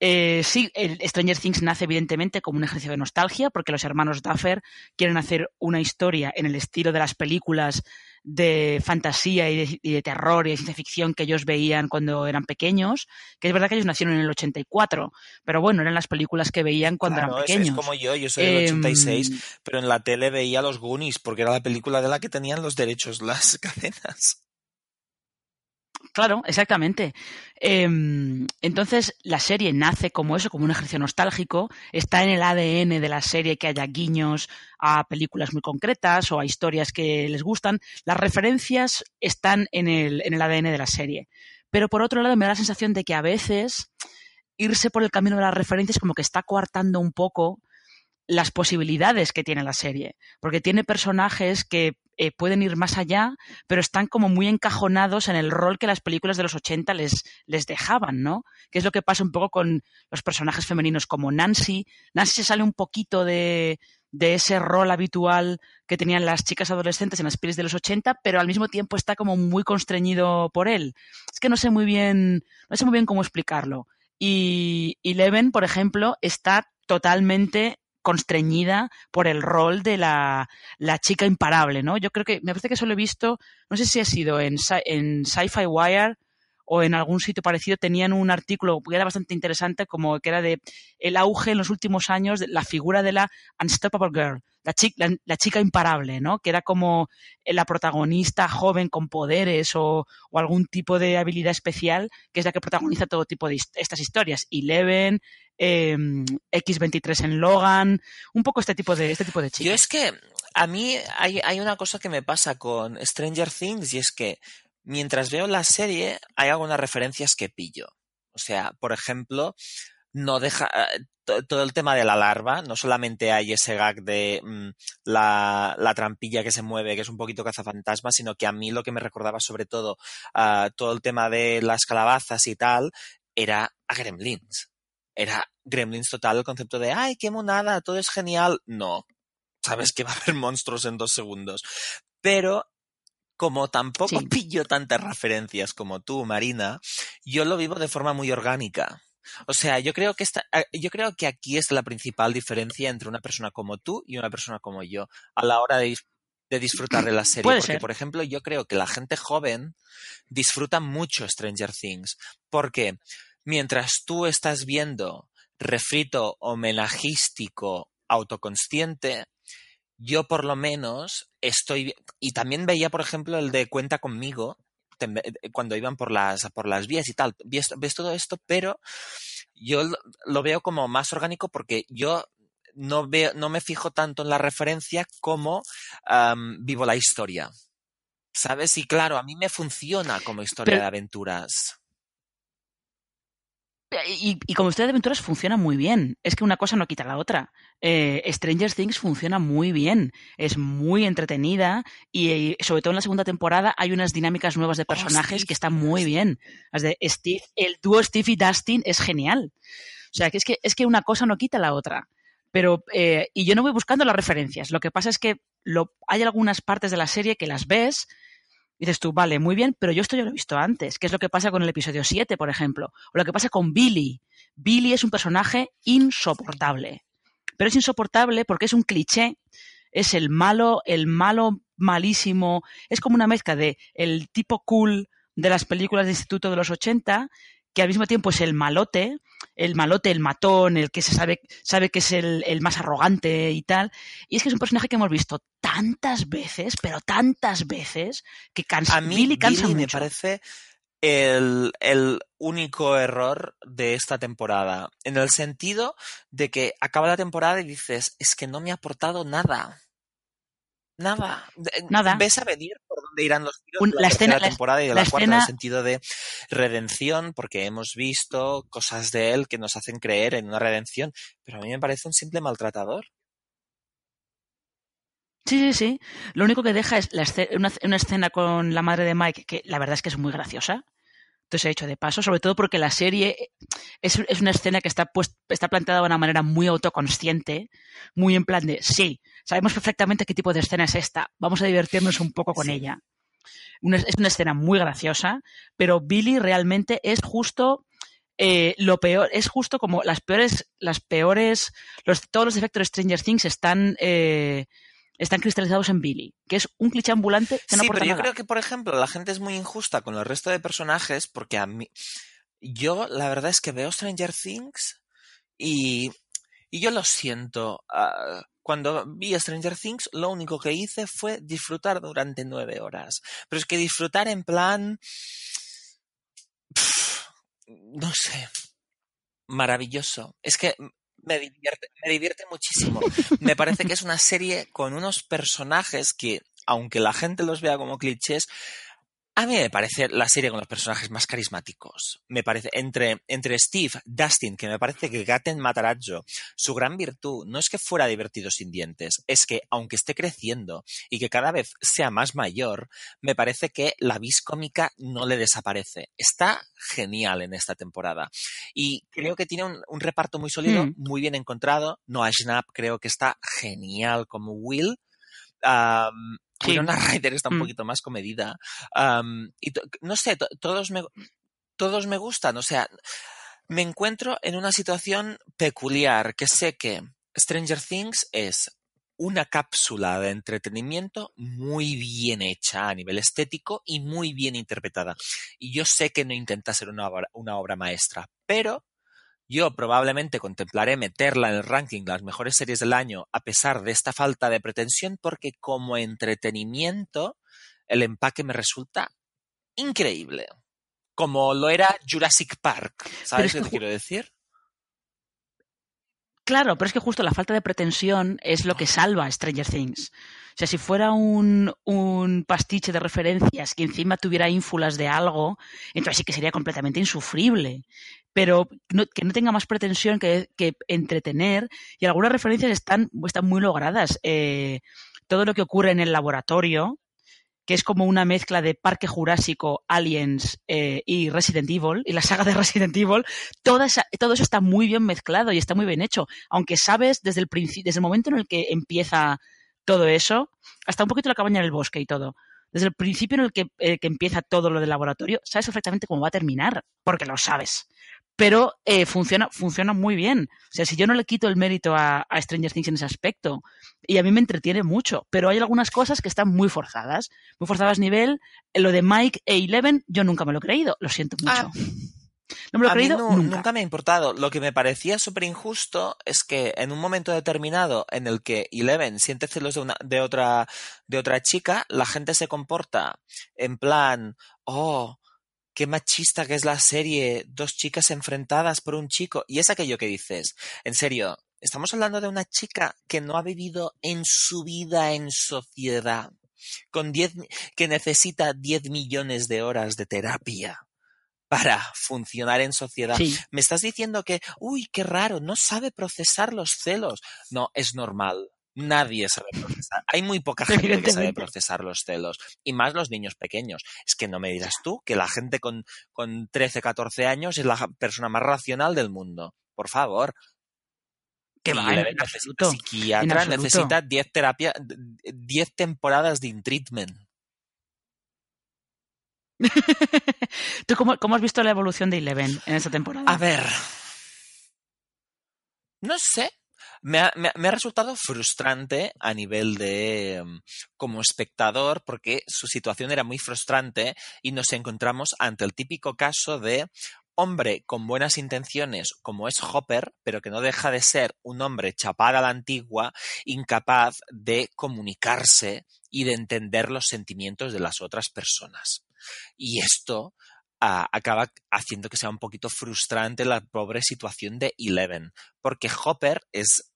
eh, sí, el Stranger Things nace evidentemente como un ejercicio de nostalgia, porque los hermanos Duffer quieren hacer una historia en el estilo de las películas de fantasía y de, terror y de ciencia ficción que ellos veían cuando eran pequeños, que es verdad que ellos nacieron en el 84, pero bueno, eran las películas que veían cuando eran pequeños. Es, como yo, yo soy del 86, em, pero en la tele veía los Goonies, porque era la película de la que tenían los derechos las cadenas. Claro, exactamente. Em, entonces, la serie nace como eso, como un ejercicio nostálgico. Está en el ADN de la serie que haya guiños a películas muy concretas o a historias que les gustan. Las referencias están en el, en el ADN de la serie. Pero por otro lado, me da la sensación de que a veces irse por el camino de las referencias como que está coartando un poco las posibilidades que tiene la serie, porque tiene personajes que eh, pueden ir más allá, pero están como muy encajonados en el rol que las películas de los 80 les, les dejaban, ¿no? Que es lo que pasa un poco con los personajes femeninos como Nancy. Nancy se sale un poquito de, de ese rol habitual que tenían las chicas adolescentes en las pelis de los 80, pero al mismo tiempo está como muy constreñido por él. Es que no sé muy bien, no sé muy bien cómo explicarlo. Y Eleven, por ejemplo, está totalmente constreñida por el rol de la, la, chica imparable, ¿no? Yo creo que, me parece que eso lo he visto, no sé si ha sido en, en Sci-Fi Wire o en algún sitio parecido, tenían un artículo que era bastante interesante, como que era de el auge en los últimos años de la figura de la Unstoppable Girl, la, chica, la, chica imparable, ¿no? Que era como la protagonista joven con poderes o, o, algún tipo de habilidad especial, que es la que protagoniza todo tipo de estas historias. Eleven, em, X23 en Logan, un poco este tipo de, este tipo de chicas. Yo es que a mí hay, hay una cosa que me pasa con Stranger Things y es que mientras veo la serie hay algunas referencias que pillo. O sea, por ejemplo, no deja eh, todo el tema de la larva, no solamente hay ese gag de mm, la, la, trampilla que se mueve, que es un poquito cazafantasma, sino que a mí lo que me recordaba sobre todo uh, todo el tema de las calabazas y tal, era a Gremlins. Era Gremlins total el concepto de, ay, qué monada, todo es genial. No, sabes que va a haber monstruos en dos segundos. Pero como tampoco sí. pillo tantas referencias como tú, Marina, yo lo vivo de forma muy orgánica. O sea, yo creo que esta, yo creo que aquí es la principal diferencia entre una persona como tú y una persona como yo a la hora de, de disfrutar de la serie. Porque, ser. por ejemplo, yo creo que la gente joven disfruta mucho Stranger Things. Porque mientras tú estás viendo refrito homenajístico autoconsciente, yo por lo menos estoy y también veía por ejemplo el de cuenta conmigo cuando iban por las por las vías y tal ves, ves todo esto pero yo lo veo como más orgánico porque yo no veo no me fijo tanto en la referencia como um, vivo la historia sabes y claro a mí me funciona como historia Pero- de aventuras Y, y como historia de aventuras funciona muy bien. Es que una cosa no quita la otra. Eh, Stranger Things funciona muy bien. Es muy entretenida y, y, sobre todo en la segunda temporada hay unas dinámicas nuevas de personajes Steve. que están muy bien. Las de Steve, el dúo Steve y Dustin es genial. O sea, que es que, es que una cosa no quita la otra. Pero, eh, y yo no voy buscando las referencias. Lo que pasa es que lo, hay algunas partes de la serie que las ves dices tú, vale, muy bien, pero yo esto ya lo he visto antes, que es lo que pasa con el episodio 7, por ejemplo, o lo que pasa con Billy. Billy es un personaje insoportable, pero es insoportable porque es un cliché, es el malo, el malo malísimo, es como una mezcla de el tipo cool de las películas de instituto de los 80, que al mismo tiempo es el malote, el malote, el matón, el que se sabe, sabe que es el, el, más arrogante y tal. Y es que es un personaje que hemos visto tantas veces, pero tantas veces, que cansa. A mí Billy cansa Billy mucho. me parece el, el único error de esta temporada. En el sentido de que acaba la temporada y dices, es que no me ha aportado nada. Nada. Nada. Ves a venir por dónde irán los tiros Un- de la, escena- temporada y de la la, cuarta en el escena- sentido de redención, porque hemos visto cosas de él que nos hacen creer en una redención, pero a mí me parece un simple maltratador. Sí, sí, sí. Lo único que deja es la esce- una, una escena con la madre de Mike, que la verdad es que es muy graciosa. Entonces he hecho de paso, sobre todo porque la serie es, es una escena que está, pues, está planteada de una manera muy autoconsciente, muy en plan de, sí, sabemos perfectamente qué tipo de escena es esta, vamos a divertirnos un poco con Sí. ella. Una- es una escena muy graciosa, pero Billy realmente es justo eh, lo peor, es justo como las peores, las peores, los, todos los efectos de Stranger Things están, eh, están cristalizados en Billy, que es un cliché ambulante que no sí, pero yo nada. creo que, por ejemplo, la gente es muy injusta con el resto de personajes porque a mí. Yo, la verdad es que veo Stranger Things y. Y yo lo siento. ah, cuando vi Stranger Things, lo único que hice fue disfrutar durante nueve horas. Pero es que disfrutar en plan. pf, no sé. Maravilloso. Es que me divierte, muchísimo. Me parece que es una serie con unos personajes que, aunque la gente los vea como clichés, a mí me parece la serie con los personajes más carismáticos. Me parece, entre, entre Steve, Dustin, que me parece que Gaten Matarazzo, su gran virtud no es que fuera divertido sin dientes, es que aunque esté creciendo y que cada vez sea más mayor, me parece que la vis cómica no le desaparece. Está genial en esta temporada. Y creo que tiene un, un reparto muy sólido, Mm. muy bien encontrado. Noah Schnapp creo que está genial como Will. Um, Sí. Winona Ryder está un Mm. poquito más comedida. Um, y no sé, to- todos me, todos me gustan. O sea, me encuentro en una situación peculiar que sé que Stranger Things es una cápsula de entretenimiento muy bien hecha a nivel estético y muy bien interpretada. Y yo sé que no intenta ser una obra, una obra maestra, pero yo probablemente contemplaré meterla en el ranking de las mejores series del año a pesar de esta falta de pretensión porque como entretenimiento el empaque me resulta increíble. Como lo era Jurassic Park. ¿Sabes es qué te quiero decir? Claro, pero es que justo la falta de pretensión es lo que salva a Stranger Things. O sea, si fuera un, un pastiche de referencias que encima tuviera ínfulas de algo, entonces sí que sería completamente insufrible. Pero que no tenga más pretensión que, que entretener. Y algunas referencias están, están muy logradas. Eh, todo lo que ocurre en el laboratorio, que es como una mezcla de Parque Jurásico, Aliens eh, y Resident Evil, y la saga de Resident Evil, toda todo eso está muy bien mezclado y está muy bien hecho. Aunque sabes desde el, desde el momento en el que empieza todo eso, hasta un poquito la cabaña en el bosque y todo. Desde el principio en el que, eh, que empieza todo lo del laboratorio, sabes perfectamente cómo va a terminar, porque lo sabes pero eh, funciona, funciona muy bien. O sea, si yo no le quito el mérito a, a, Stranger Things en ese aspecto, y a mí me entretiene mucho, pero hay algunas cosas que están muy forzadas, muy forzadas nivel, lo de Mike e Eleven, yo nunca me lo he creído, lo siento mucho. Ah. No me lo he creído no, nunca. nunca. me ha importado. Lo que me parecía súper injusto es que en un momento determinado en el que Eleven siente celos de, una, de, otra, de otra chica, la gente se comporta en plan, oh, qué machista que es la serie, dos chicas enfrentadas por un chico. Y es aquello que dices, en serio, estamos hablando de una chica que no ha vivido en su vida en sociedad, con diez, que necesita 10 millones de horas de terapia para funcionar en sociedad. Me estás diciendo que, uy, qué raro, no sabe procesar los celos. No, es normal. Nadie sabe procesar. Hay muy poca gente que sabe procesar los celos. Y más los niños pequeños. Es que no me dirás tú que la gente con, con 13, 14 años es la persona más racional del mundo. Por favor. Que va, en necesita psiquiatra, necesita 10 terapia, 10 temporadas de treatment. ¿Tú cómo, cómo, has visto la evolución de Eleven en esta temporada? A ver. No sé, me ha, me, me ha, resultado frustrante a nivel de mm, como espectador porque su situación era muy frustrante y nos encontramos ante el típico caso de hombre con buenas intenciones como es Hopper, pero que no deja de ser un hombre chapado a la antigua, incapaz de comunicarse y de entender los sentimientos de las otras personas. Y esto acaba haciendo que sea un poquito frustrante la pobre situación de Eleven, porque Hopper es,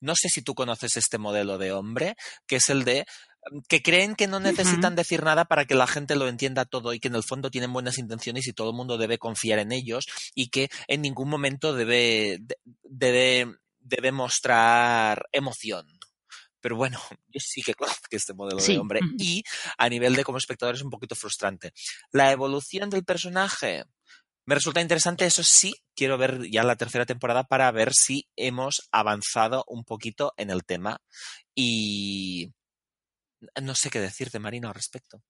no sé si tú conoces este modelo de hombre, que es el de mm, que creen que no necesitan uh -huh. decir nada para que la gente lo entienda todo y que en el fondo tienen buenas intenciones y todo el mundo debe confiar en ellos y que en ningún momento debe, debe, debe mostrar emoción. Pero bueno, yo sí que conozco este modelo sí. de hombre. Y a nivel de como espectador es un poquito frustrante. La evolución del personaje me resulta interesante, eso sí, quiero ver ya la tercera temporada para ver si hemos avanzado un poquito en el tema. Y no sé qué decirte, Marina, al respecto.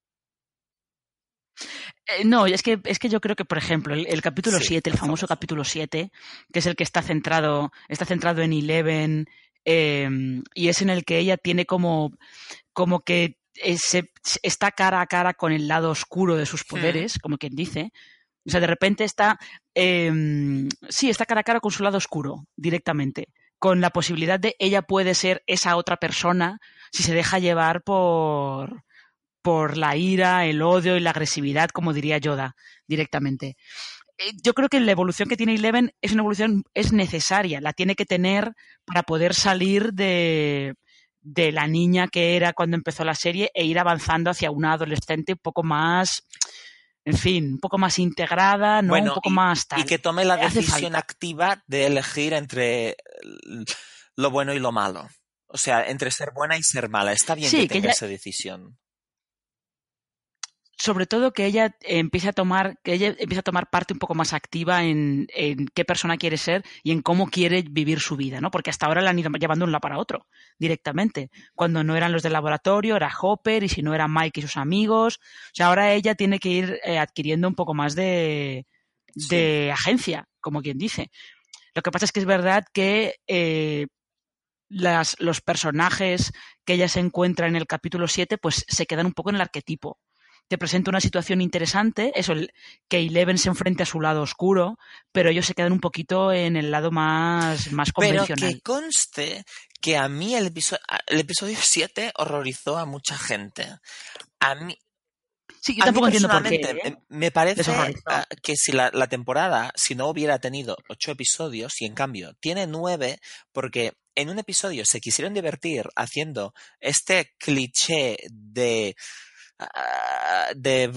Eh, no, es que, es que yo creo que, por ejemplo, el, el capítulo 7, sí, el famoso capítulo 7, que es el que está centrado, está centrado en Eleven, eh, y es en el que ella tiene como, como que se, está cara a cara con el lado oscuro de sus poderes, mm. como quien dice. O sea, de repente está, eh, sí, está cara a cara con su lado oscuro directamente, con la posibilidad de ella puede ser esa otra persona si se deja llevar por, por la ira, el odio y la agresividad, como diría Yoda directamente. Eh, yo creo que la evolución que tiene Eleven es una evolución es necesaria, la tiene que tener para poder salir de, de la niña que era cuando empezó la serie e ir avanzando hacia una adolescente un poco más, en fin, un poco más integrada, ¿no? Bueno, un poco y, más tal. Y que tome la decisión activa de elegir entre lo bueno y lo malo. O sea, entre ser buena y ser mala. Está bien sí, que tenga que ella... esa decisión sobre todo que ella empiece a tomar, que ella empiece a tomar parte un poco más activa en, en, qué persona quiere ser y en cómo quiere vivir su vida, ¿no? Porque hasta ahora la han ido llevando de un lado para otro, directamente. Cuando no eran los del laboratorio, era Hopper, y si no era Mike y sus amigos. O sea, ahora ella tiene que ir eh, adquiriendo un poco más de, de sí. agencia, como quien dice. Lo que pasa es que es verdad que eh, las, los personajes que ella se encuentra en el capítulo 7, pues se quedan un poco en el arquetipo te presenta una situación interesante, eso, el, que Eleven se enfrente a su lado oscuro, pero ellos se quedan un poquito en el lado más, más convencional. Pero que conste que a mí el episodio, el episodio 7 horrorizó a mucha gente. A mí, Sí, yo tampoco entiendo por qué. ¿eh? Me parece ah, que si la, la, temporada, si no hubiera tenido ocho episodios, y en cambio tiene nueve, porque en un episodio se quisieron divertir haciendo este cliché de ah, de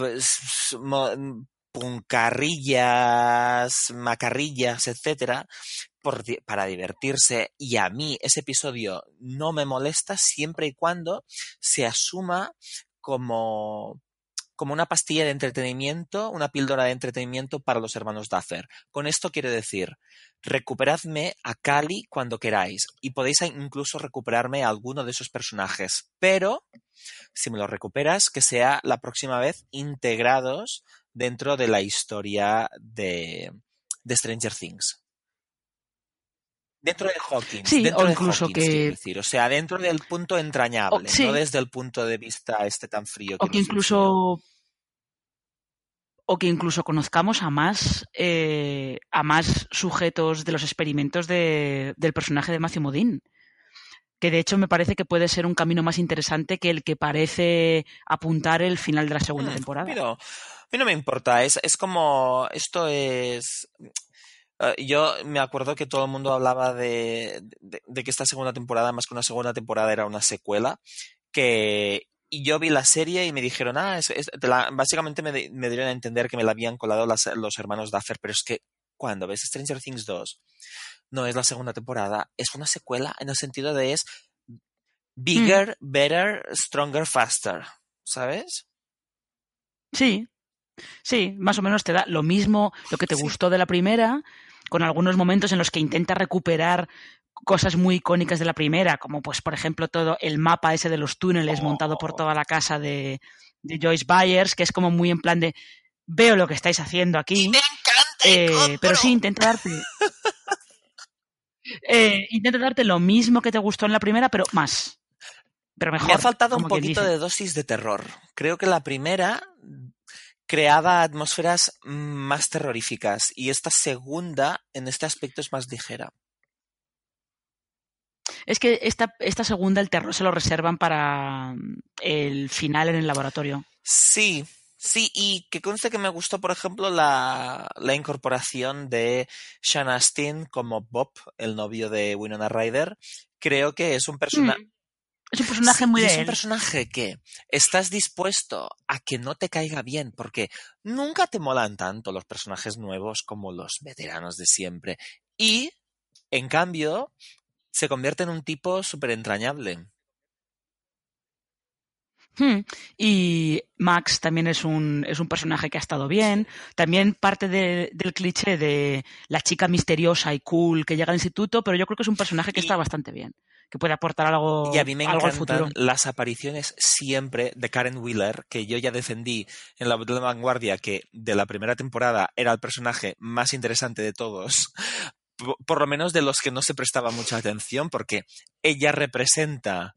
puncarrillas, macarrillas, etcétera, para divertirse. Y a mí ese episodio no me molesta siempre y cuando se asuma como como una pastilla de entretenimiento, una píldora de entretenimiento para los hermanos Duffer. Con esto quiero decir, recuperadme a Cali cuando queráis y podéis incluso recuperarme a alguno de esos personajes, pero si me lo recuperas, que sea la próxima vez integrados dentro de la historia de, de Stranger Things. Dentro de Hawkins. Sí, dentro o incluso que... Decir. O sea, dentro del punto entrañable, no desde el punto de vista este tan frío. Que o que incluso... O que incluso conozcamos a más, eh, a más sujetos de los experimentos de, del personaje de Matthew Modine que de hecho me parece que puede ser un camino más interesante que el que parece apuntar el final de la segunda hmm, temporada. Pero a mí no me importa, es, es como, esto es, eh, yo me acuerdo que todo el mundo hablaba de, de, que esta segunda temporada, más que una segunda temporada, era una secuela. Que, y yo vi la serie y me dijeron, ah, es, básicamente me, me, dieron a entender que me la habían colado las, los hermanos Duffer, pero es que cuando ves Stranger Things 2, no es la segunda temporada, es una secuela en el sentido de es bigger, mm. better, stronger, faster, ¿sabes? Sí, sí, más o menos te da lo mismo, lo que te gustó de la primera, con algunos momentos en los que intenta recuperar cosas muy icónicas de la primera, como pues por ejemplo todo el mapa ese de los túneles montado por toda la casa de, Joyce Byers, que es como muy en plan de veo lo que estáis haciendo aquí. Eh, pero sí, intenta darte. Eh, intenta darte lo mismo que te gustó en la primera, pero más. Pero mejor. Me ha faltado un poquito de dosis de terror. Creo que la primera creaba atmósferas más terroríficas y esta segunda en este aspecto es más ligera. Es que esta, esta segunda el terror se lo reservan para mm, el final en el laboratorio. Sí, sí, y que conste que me gustó, por ejemplo, la, la incorporación de Sean Astin como Bob, el novio de Winona Ryder. Creo que es un personaje. Mm. Es un personaje muy Es un personaje que estás dispuesto a que no te caiga bien, porque nunca te molan tanto los personajes nuevos como los veteranos de siempre. Y, en cambio, se convierte en un tipo súper entrañable. Hmm. Y Max también es un, es un personaje que ha estado bien. También parte del cliché de la chica misteriosa y cool que llega al instituto, pero yo creo que es un personaje que está bastante bien, que puede aportar algo, y a mí me algo al futuro. las apariciones siempre de Karen Wheeler, que yo ya defendí en la de vanguardia que de la primera temporada era el personaje más interesante de todos, por lo menos de los que no se prestaba mucha atención, porque ella representa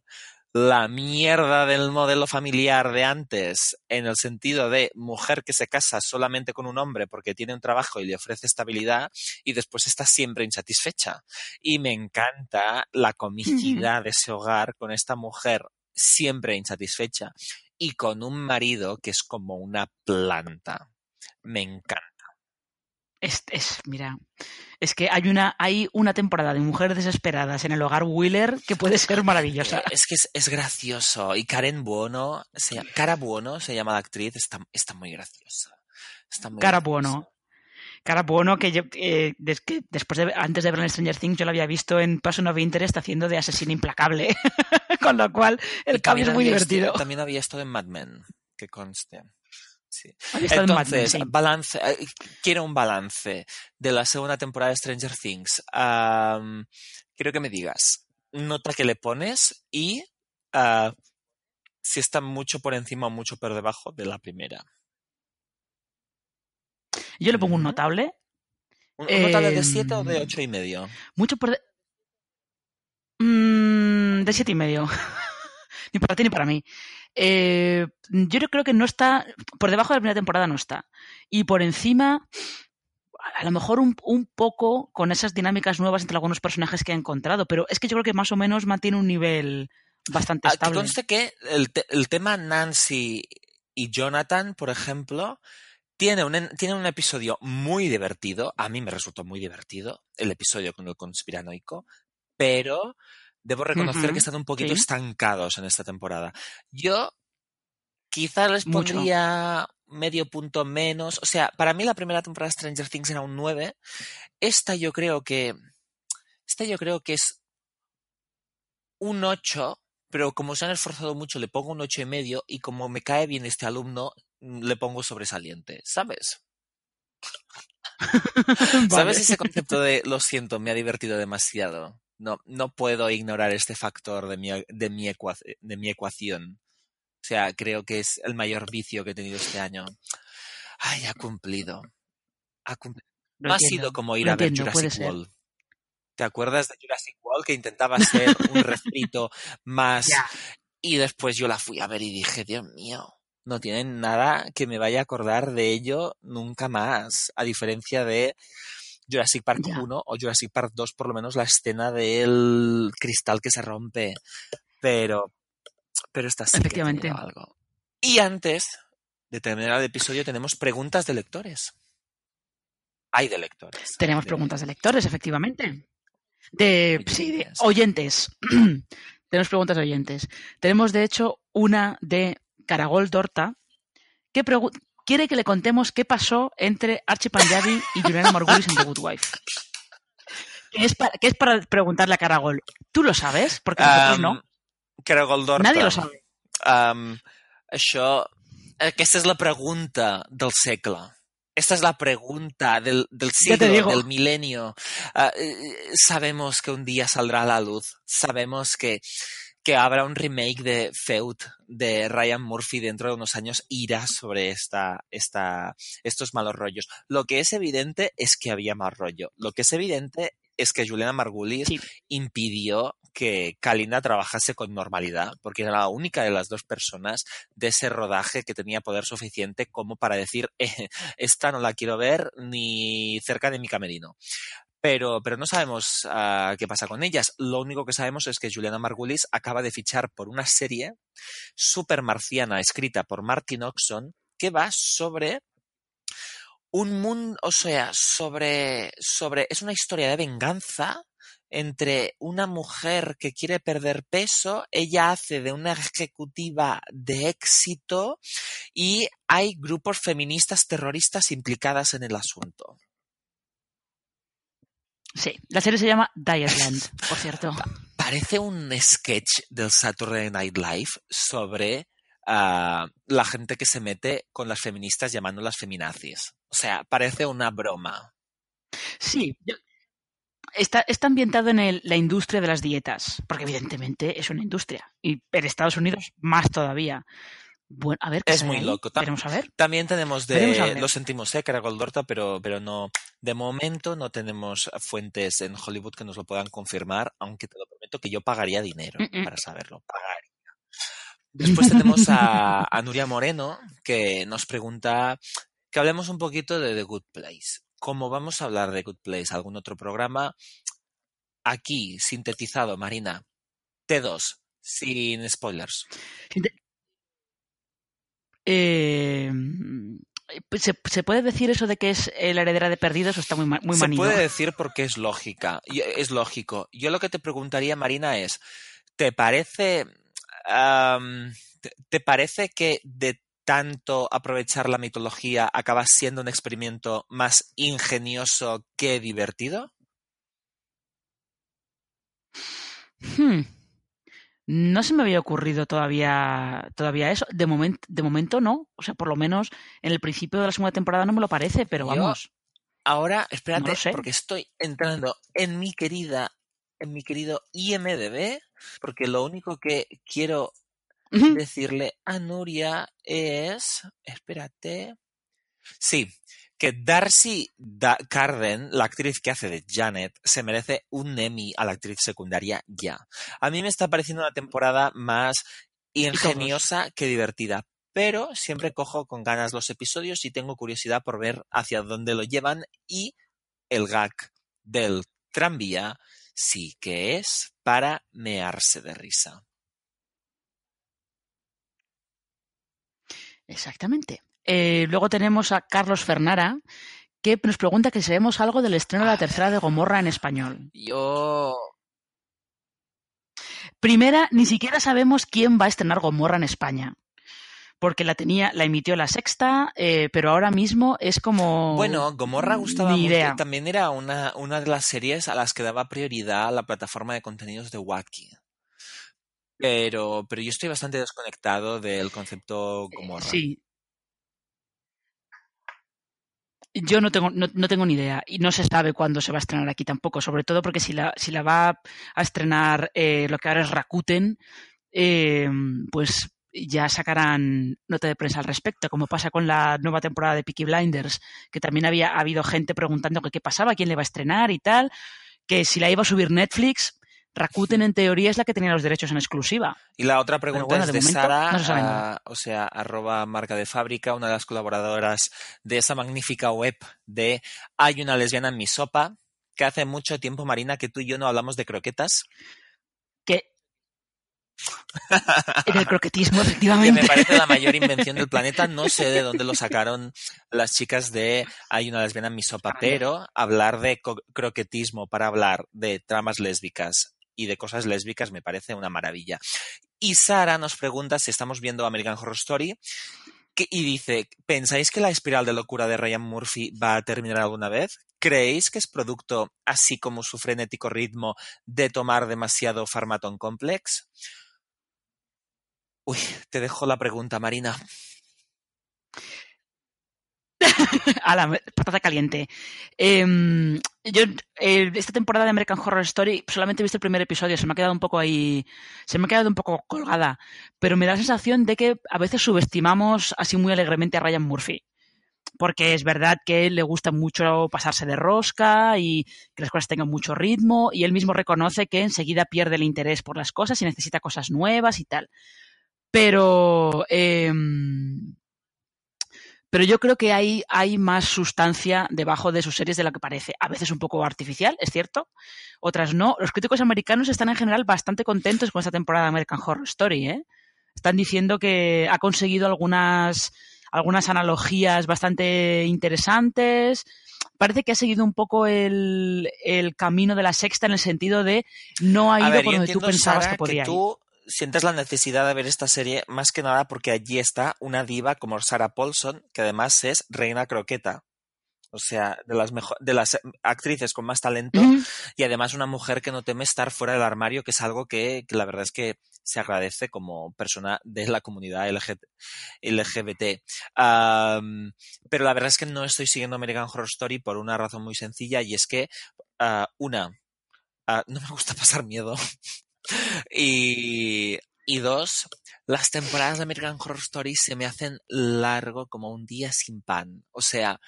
la mierda del modelo familiar de antes, en el sentido de mujer que se casa solamente con un hombre porque tiene un trabajo y le ofrece estabilidad y después está siempre insatisfecha. Y me encanta la comicidad de ese hogar con esta mujer siempre insatisfecha y con un marido que es como una planta. Me encanta. Es, es, mira, es que hay una, hay una temporada de mujeres desesperadas en el hogar Wheeler que puede ser maravillosa. Es que es, gracioso. Y Karen Buono, se Cara Buono se llama la actriz, está, está muy graciosa. Está muy Cara Buono. Cara Buono, que, yo, eh, después de, antes de ver Stranger Things, yo la había visto en Person of Interest haciendo de asesino implacable. Con lo cual, el cambio es muy divertido. también había estado en Mad Men, que conste. Entonces, balance, eh, quiero un balance de la segunda temporada de Stranger Things. quiero que me digas, nota que le pones y ah, si está mucho por encima o mucho por debajo de la primera. Yo le pongo un notable. ¿Un, notable de 7 o de 8 em, y medio? Mucho por... Mm, de 7 y medio. ni para ti ni para mí. Eh, yo creo que no está, por debajo de la primera temporada no está. Y por encima, a lo mejor un, poco con esas dinámicas nuevas entre algunos personajes que ha encontrado, pero es que yo creo que más o menos mantiene un nivel bastante estable. conste que el, el tema Nancy Y Jonathan, por ejemplo, tiene un, tiene un episodio muy divertido. A mí me resultó muy divertido el episodio con el conspiranoico, pero debo reconocer que están un poquito sí. estancados en esta temporada. Yo quizás les Mucho. pondría medio punto menos. O sea, para mí la primera temporada de Stranger Things era un 9. Esta yo creo que. Esta yo creo que es un 8, pero como se han esforzado mucho, le pongo un ocho y medio, y como me cae bien este alumno, le pongo sobresaliente, ¿sabes? Vale. ¿Sabes ese concepto de lo siento, me ha divertido demasiado? No, no puedo ignorar este factor de mi, de mi, ecua- de mi ecuación. O sea, creo que es el mayor vicio que he tenido este año. Ay, ha cumplido. Ha cumplido. No ha entiendo, sido como ir a ver entiendo, Jurassic. World. ¿Te acuerdas de Jurassic World que intentaba ser un refrito más y después yo la fui a ver y dije, Dios mío, no tienen nada que me vaya a acordar de ello nunca más. A diferencia de Jurassic Park Ya. 1 o Jurassic Park 2, por lo menos la escena del cristal que se rompe. Pero, pero esta sí Efectivamente. algo. Y antes de terminar el episodio tenemos preguntas de lectores. Hay de lectores. Tenemos de- preguntas de lectores, efectivamente. De, sí, de Oyentes. Tenemos preguntas de oyentes. Tenemos, de hecho, una de Caragol Dorta que quiere que le contemos qué pasó entre Archie Panjabi y Juliana Margulis en The Good Wife. Que es, para, que es para preguntarle a Caragol. ¿Tú lo sabes? Porque nosotros no. Caragol Dorta. Nadie lo sabe. Um, això, aquesta és la pregunta del segle. Esta es la pregunta del, siglo, del milenio. Ah, eh, sabemos que un día saldrá a la luz. Sabemos que, que habrá un remake de Feud de Ryan Murphy dentro de unos años. Irá sobre esta, esta, estos malos rollos. Lo que es evidente es que había más rollo. Lo que es evidente es que Juliana Margulis Sí. impidió que Kalinda trabajase con normalidad, porque era la única de las dos personas de ese rodaje que tenía poder suficiente como para decir, "Eh, esta no la quiero ver ni cerca de mi camerino. Pero, pero no sabemos ah, qué pasa con ellas. Lo único que sabemos es que Juliana Margulis acaba de fichar por una serie super marciana escrita por Martin Oxon que va sobre un mundo, o sea, sobre, sobre, es una historia de venganza entre una mujer que quiere perder peso, ella hace de una ejecutiva de éxito y hay grupos feministas terroristas implicadas en el asunto. Sí. La serie se llama Dietland, por cierto. Parece un sketch del Saturday Night Live sobre ah, la gente que se mete con las feministas llamándolas feminazis. O sea, parece una broma. Sí. yo- Está, está ambientado en el- la industria de las dietas, porque evidentemente es una industria. Y en Estados Unidos más todavía. Bueno, a ver qué Es muy ahí. loco. A ver. También tenemos de, lo sentimos, ¿eh? Caragol Dorta, pero, pero no, de momento no tenemos fuentes en Hollywood que nos lo puedan confirmar, aunque te lo prometo que yo pagaría dinero Mm, mm. para saberlo, pagaría. Después tenemos a, a Nuria Moreno, que nos pregunta que hablemos un poquito de The Good Place. Como vamos a hablar de Good Place, algún otro programa, aquí, sintetizado, Marina, T2, sin spoilers. Eh, ¿se, se puede decir eso de que es la heredera de Perdidos o está muy, muy Se manido? puede decir porque es lógica. y Es lógico. Yo lo que te preguntaría, Marina, es, ¿te parece, te, te parece que de tanto aprovechar la mitología acaba siendo un experimento más ingenioso que divertido? Hmm. No se me había ocurrido todavía, todavía eso. De, momento de momento no. O sea, por lo menos en el principio de la segunda temporada no me lo parece, pero Yo- vamos. Ahora, espérate, No porque estoy entrando en mi querida, en mi querido IMDB, porque lo único que quiero decirle a Nuria es, espérate, sí, que Darcy Da- Carden, la actriz que hace de Janet, se merece un Emmy a la actriz secundaria ya. A mí me está pareciendo una temporada más ingeniosa que divertida, pero siempre cojo con ganas los episodios y tengo curiosidad por ver hacia dónde lo llevan y el gag del tranvía sí que es para mearse de risa. Exactamente. Eh, luego tenemos a Carlos Fernara, que nos pregunta que si sabemos algo del estreno de la tercera de Gomorra en español. Yo. Primera, ni siquiera sabemos quién va a estrenar Gomorra en España. Porque la tenía, la emitió la sexta, eh, pero ahora mismo es como. Bueno, Gomorra gustaba Ni mucho. idea. También era una, una de las series a las que daba prioridad la plataforma de contenidos de Wacky. Pero, pero yo estoy bastante desconectado del concepto Gomorra. Sí. Yo no tengo, no, no tengo ni idea y no se sabe cuándo se va a estrenar aquí tampoco, sobre todo porque si la, si la va a estrenar eh, lo que ahora es Rakuten, eh, pues ya sacarán nota de prensa al respecto, como pasa con la nueva temporada de Peaky Blinders, que también había habido gente preguntando que qué pasaba, quién le va a estrenar y tal, que si la iba a subir Netflix, Rakuten en teoría es la que tenía los derechos en exclusiva. Y la otra pregunta bueno, es de Sara, no ah, o sea, arroba marca de fábrica, una de las colaboradoras de esa magnífica web de Hay una lesbiana en mi sopa, que hace mucho tiempo, Marina, que tú y yo no hablamos de croquetas, Que en el croquetismo, que me efectivamente. parece la mayor invención del planeta. No sé de dónde lo sacaron las chicas de Hay una lesbiana en mi sopa, pero hablar de croquetismo para hablar de tramas lésbicas y de cosas lésbicas me parece una maravilla. Y Sara nos pregunta si estamos viendo American Horror Story y dice, ¿pensáis que la espiral de locura de Ryan Murphy va a terminar alguna vez? ¿Creéis que es producto, así como su frenético ritmo, de tomar demasiado Pharmaton Complex? Uy, te dejo la pregunta, Marina. a la patata caliente. Em, yo eh, esta temporada de American Horror Story solamente he visto el primer episodio, se me ha quedado un poco ahí, se me ha quedado un poco colgada, pero me da la sensación de que a veces subestimamos así muy alegremente a Ryan Murphy. Porque es verdad que le gusta mucho pasarse de rosca y que las cosas tengan mucho ritmo y él mismo reconoce que enseguida pierde el interés por las cosas y necesita cosas nuevas y tal. Pero em, pero yo creo que hay, hay más sustancia debajo de sus series de lo que parece. A veces un poco artificial, es cierto, otras no. Los críticos americanos están en general bastante contentos con esta temporada de American Horror Story. ¿eh? Están diciendo que ha conseguido algunas, algunas analogías bastante interesantes. Parece que ha seguido un poco el, el camino de la sexta en el sentido de no ha ido ver, por donde tú pensabas Sara, que podía ir. tú sientes la necesidad de ver esta serie más que nada porque allí está una diva como Sarah Paulson, que además es reina croqueta. O sea, de las, mejo- de las actrices con más talento y además una mujer que no teme estar fuera del armario, que es algo que, que la verdad es que se agradece como persona de la comunidad LG LGBT. Pero la verdad es que no estoy siguiendo American Horror Story por una razón muy sencilla y es que, ah, una, ah, no me gusta pasar miedo. Y, y dos, las temporadas de American Horror Story se me hacen largo como un día sin pan. O sea,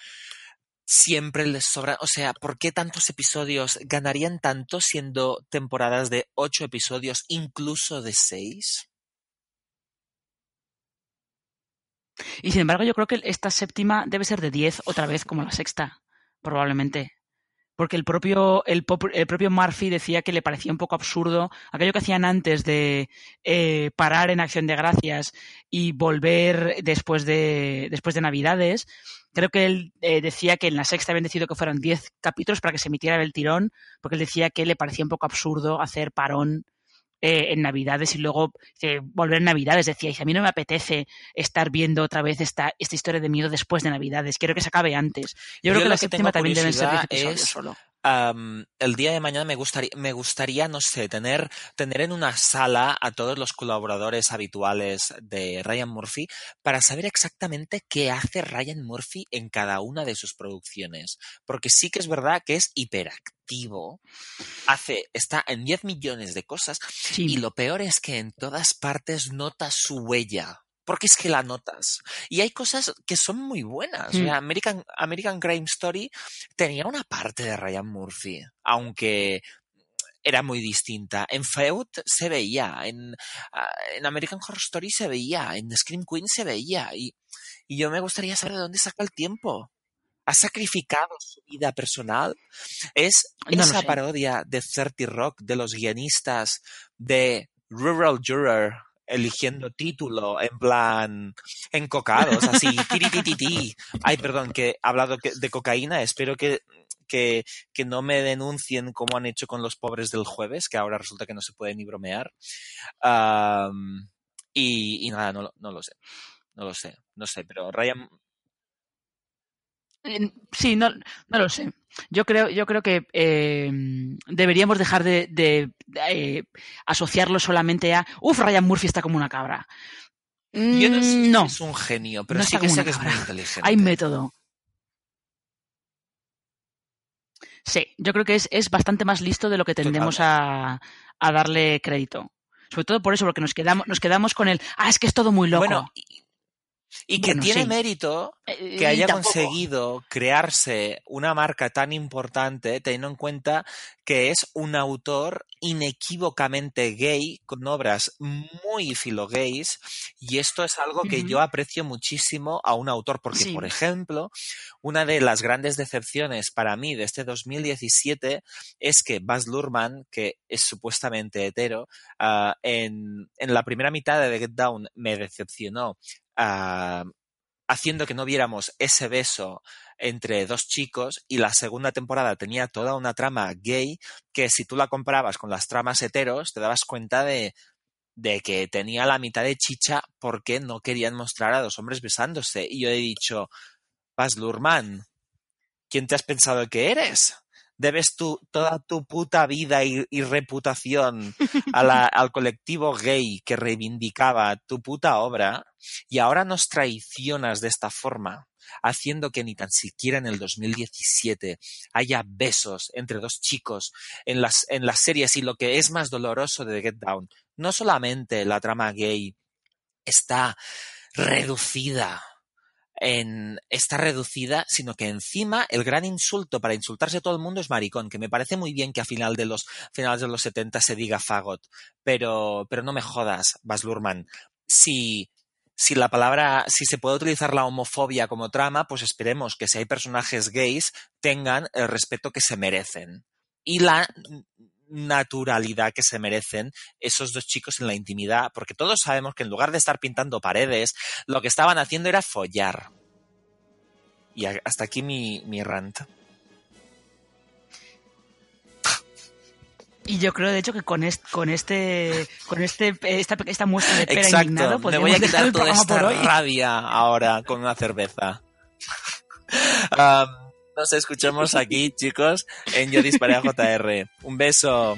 siempre les sobra. O sea, ¿por qué tantos episodios ganarían tanto siendo temporadas de ocho episodios, incluso de seis? Y sin embargo, yo creo que esta séptima debe ser de 10 otra vez como la sexta, probablemente. Porque el propio, el, propio Murphy decía que le parecía un poco absurdo aquello que hacían antes de eh, parar en Acción de Gracias y volver después de, después de Navidades. Creo que él eh, decía que en la sexta habían decidido que fueran 10 capítulos para que se emitiera el tirón, porque él decía que le parecía un poco absurdo hacer parón eh, en Navidades y luego eh, volver en Navidades. Decía, "Y a mí no me apetece estar viendo otra vez esta, esta historia de miedo después de Navidades. Quiero que se acabe antes. Yo, Yo creo que lo la que séptima también deben ser 10 curiosidad episodios es- solo. El día de mañana me gustaría, me gustaría, no sé, tener, tener en una sala a todos los colaboradores habituales de Ryan Murphy para saber exactamente qué hace Ryan Murphy en cada una de sus producciones. Porque sí que es verdad que es hiperactivo. Hace, está en 10 millones de cosas Sí. y lo peor es que en todas partes notas su huella. Porque es que la notas. Y hay cosas que son muy buenas. O Mm. sea, American, American Crime Story tenía una parte de Ryan Murphy, aunque era muy distinta. En Feud se veía, en, ah, en American Horror Story se veía, en Scream Queen se veía. Y, y yo me gustaría saber de dónde saca el tiempo. ¿Ha sacrificado su vida personal? ¿Es No esa parodia de 30 Rock de los guionistas de Rural Juror eligiendo título en plan encocados, así, tiritititi. Ay, perdón, que he hablado de cocaína, espero que, que, que, no me denuncien como han hecho con los pobres del jueves, que ahora resulta que no se puede ni bromear. Um, y, y, nada, no, no lo sé. No lo sé, no sé, pero Ryan, Sí, no, no lo sé. Yo creo, yo creo que eh, deberíamos dejar de, de, eh, asociarlo solamente a Uf, Ryan Murphy está como una cabra. Yo no, sé no. es un genio, pero no sí que sé que es muy inteligente. Hay método. Sí, yo creo que es, es bastante más listo de lo que tendemos a, a, darle crédito. Sobre todo por eso, porque nos quedamos, nos quedamos con el, ah, es que es todo muy loco. Bueno, y que Bueno, tiene sí. mérito Eh, que haya conseguido crearse una marca tan importante, teniendo en cuenta que es un autor inequívocamente gay, con obras muy filogays, y esto es algo que yo aprecio muchísimo a un autor, porque, Sí. por ejemplo, una de las grandes decepciones para mí de este 2017 es que Baz Luhrmann, que es supuestamente hetero, ah, en, en la primera mitad de The Get Down me decepcionó ah, haciendo que no viéramos ese beso entre dos chicos y la segunda temporada tenía toda una trama gay que si tú la comparabas con las tramas heteros te dabas cuenta de, de que tenía la mitad de chicha porque no querían mostrar a dos hombres besándose. Y yo he dicho, Baz Luhrmann, ¿quién te has pensado que eres? Debes tu, toda tu puta vida y, y reputación a la- al colectivo gay que reivindicaba tu puta obra y ahora nos traicionas de esta forma, haciendo que ni tan siquiera en el 2017 haya besos entre dos chicos en las, en las series y lo que es más doloroso de Get Down, no solamente la trama gay está reducida está reducida, sino que encima el gran insulto para insultarse a todo el mundo es maricón, que me parece muy bien que a final de los finales de los 70 se diga fagot, pero pero no me jodas, Baz Luhrmann. Si si la palabra, si se puede utilizar la homofobia como trama, pues esperemos que si hay personajes gays tengan el respeto que se merecen y la naturalidad que se merecen esos dos chicos en la intimidad, porque todos sabemos que en lugar de estar pintando paredes, lo que estaban haciendo era follar. Y hasta aquí mi, mi rant. Y yo creo, de hecho, que con este, con este, con este, esta, esta muestra de pera Exacto, indignado, me voy a quitar toda esta rabia ahora con una cerveza. nos escuchamos aquí, chicos, en Yo Disparé JR. Un beso.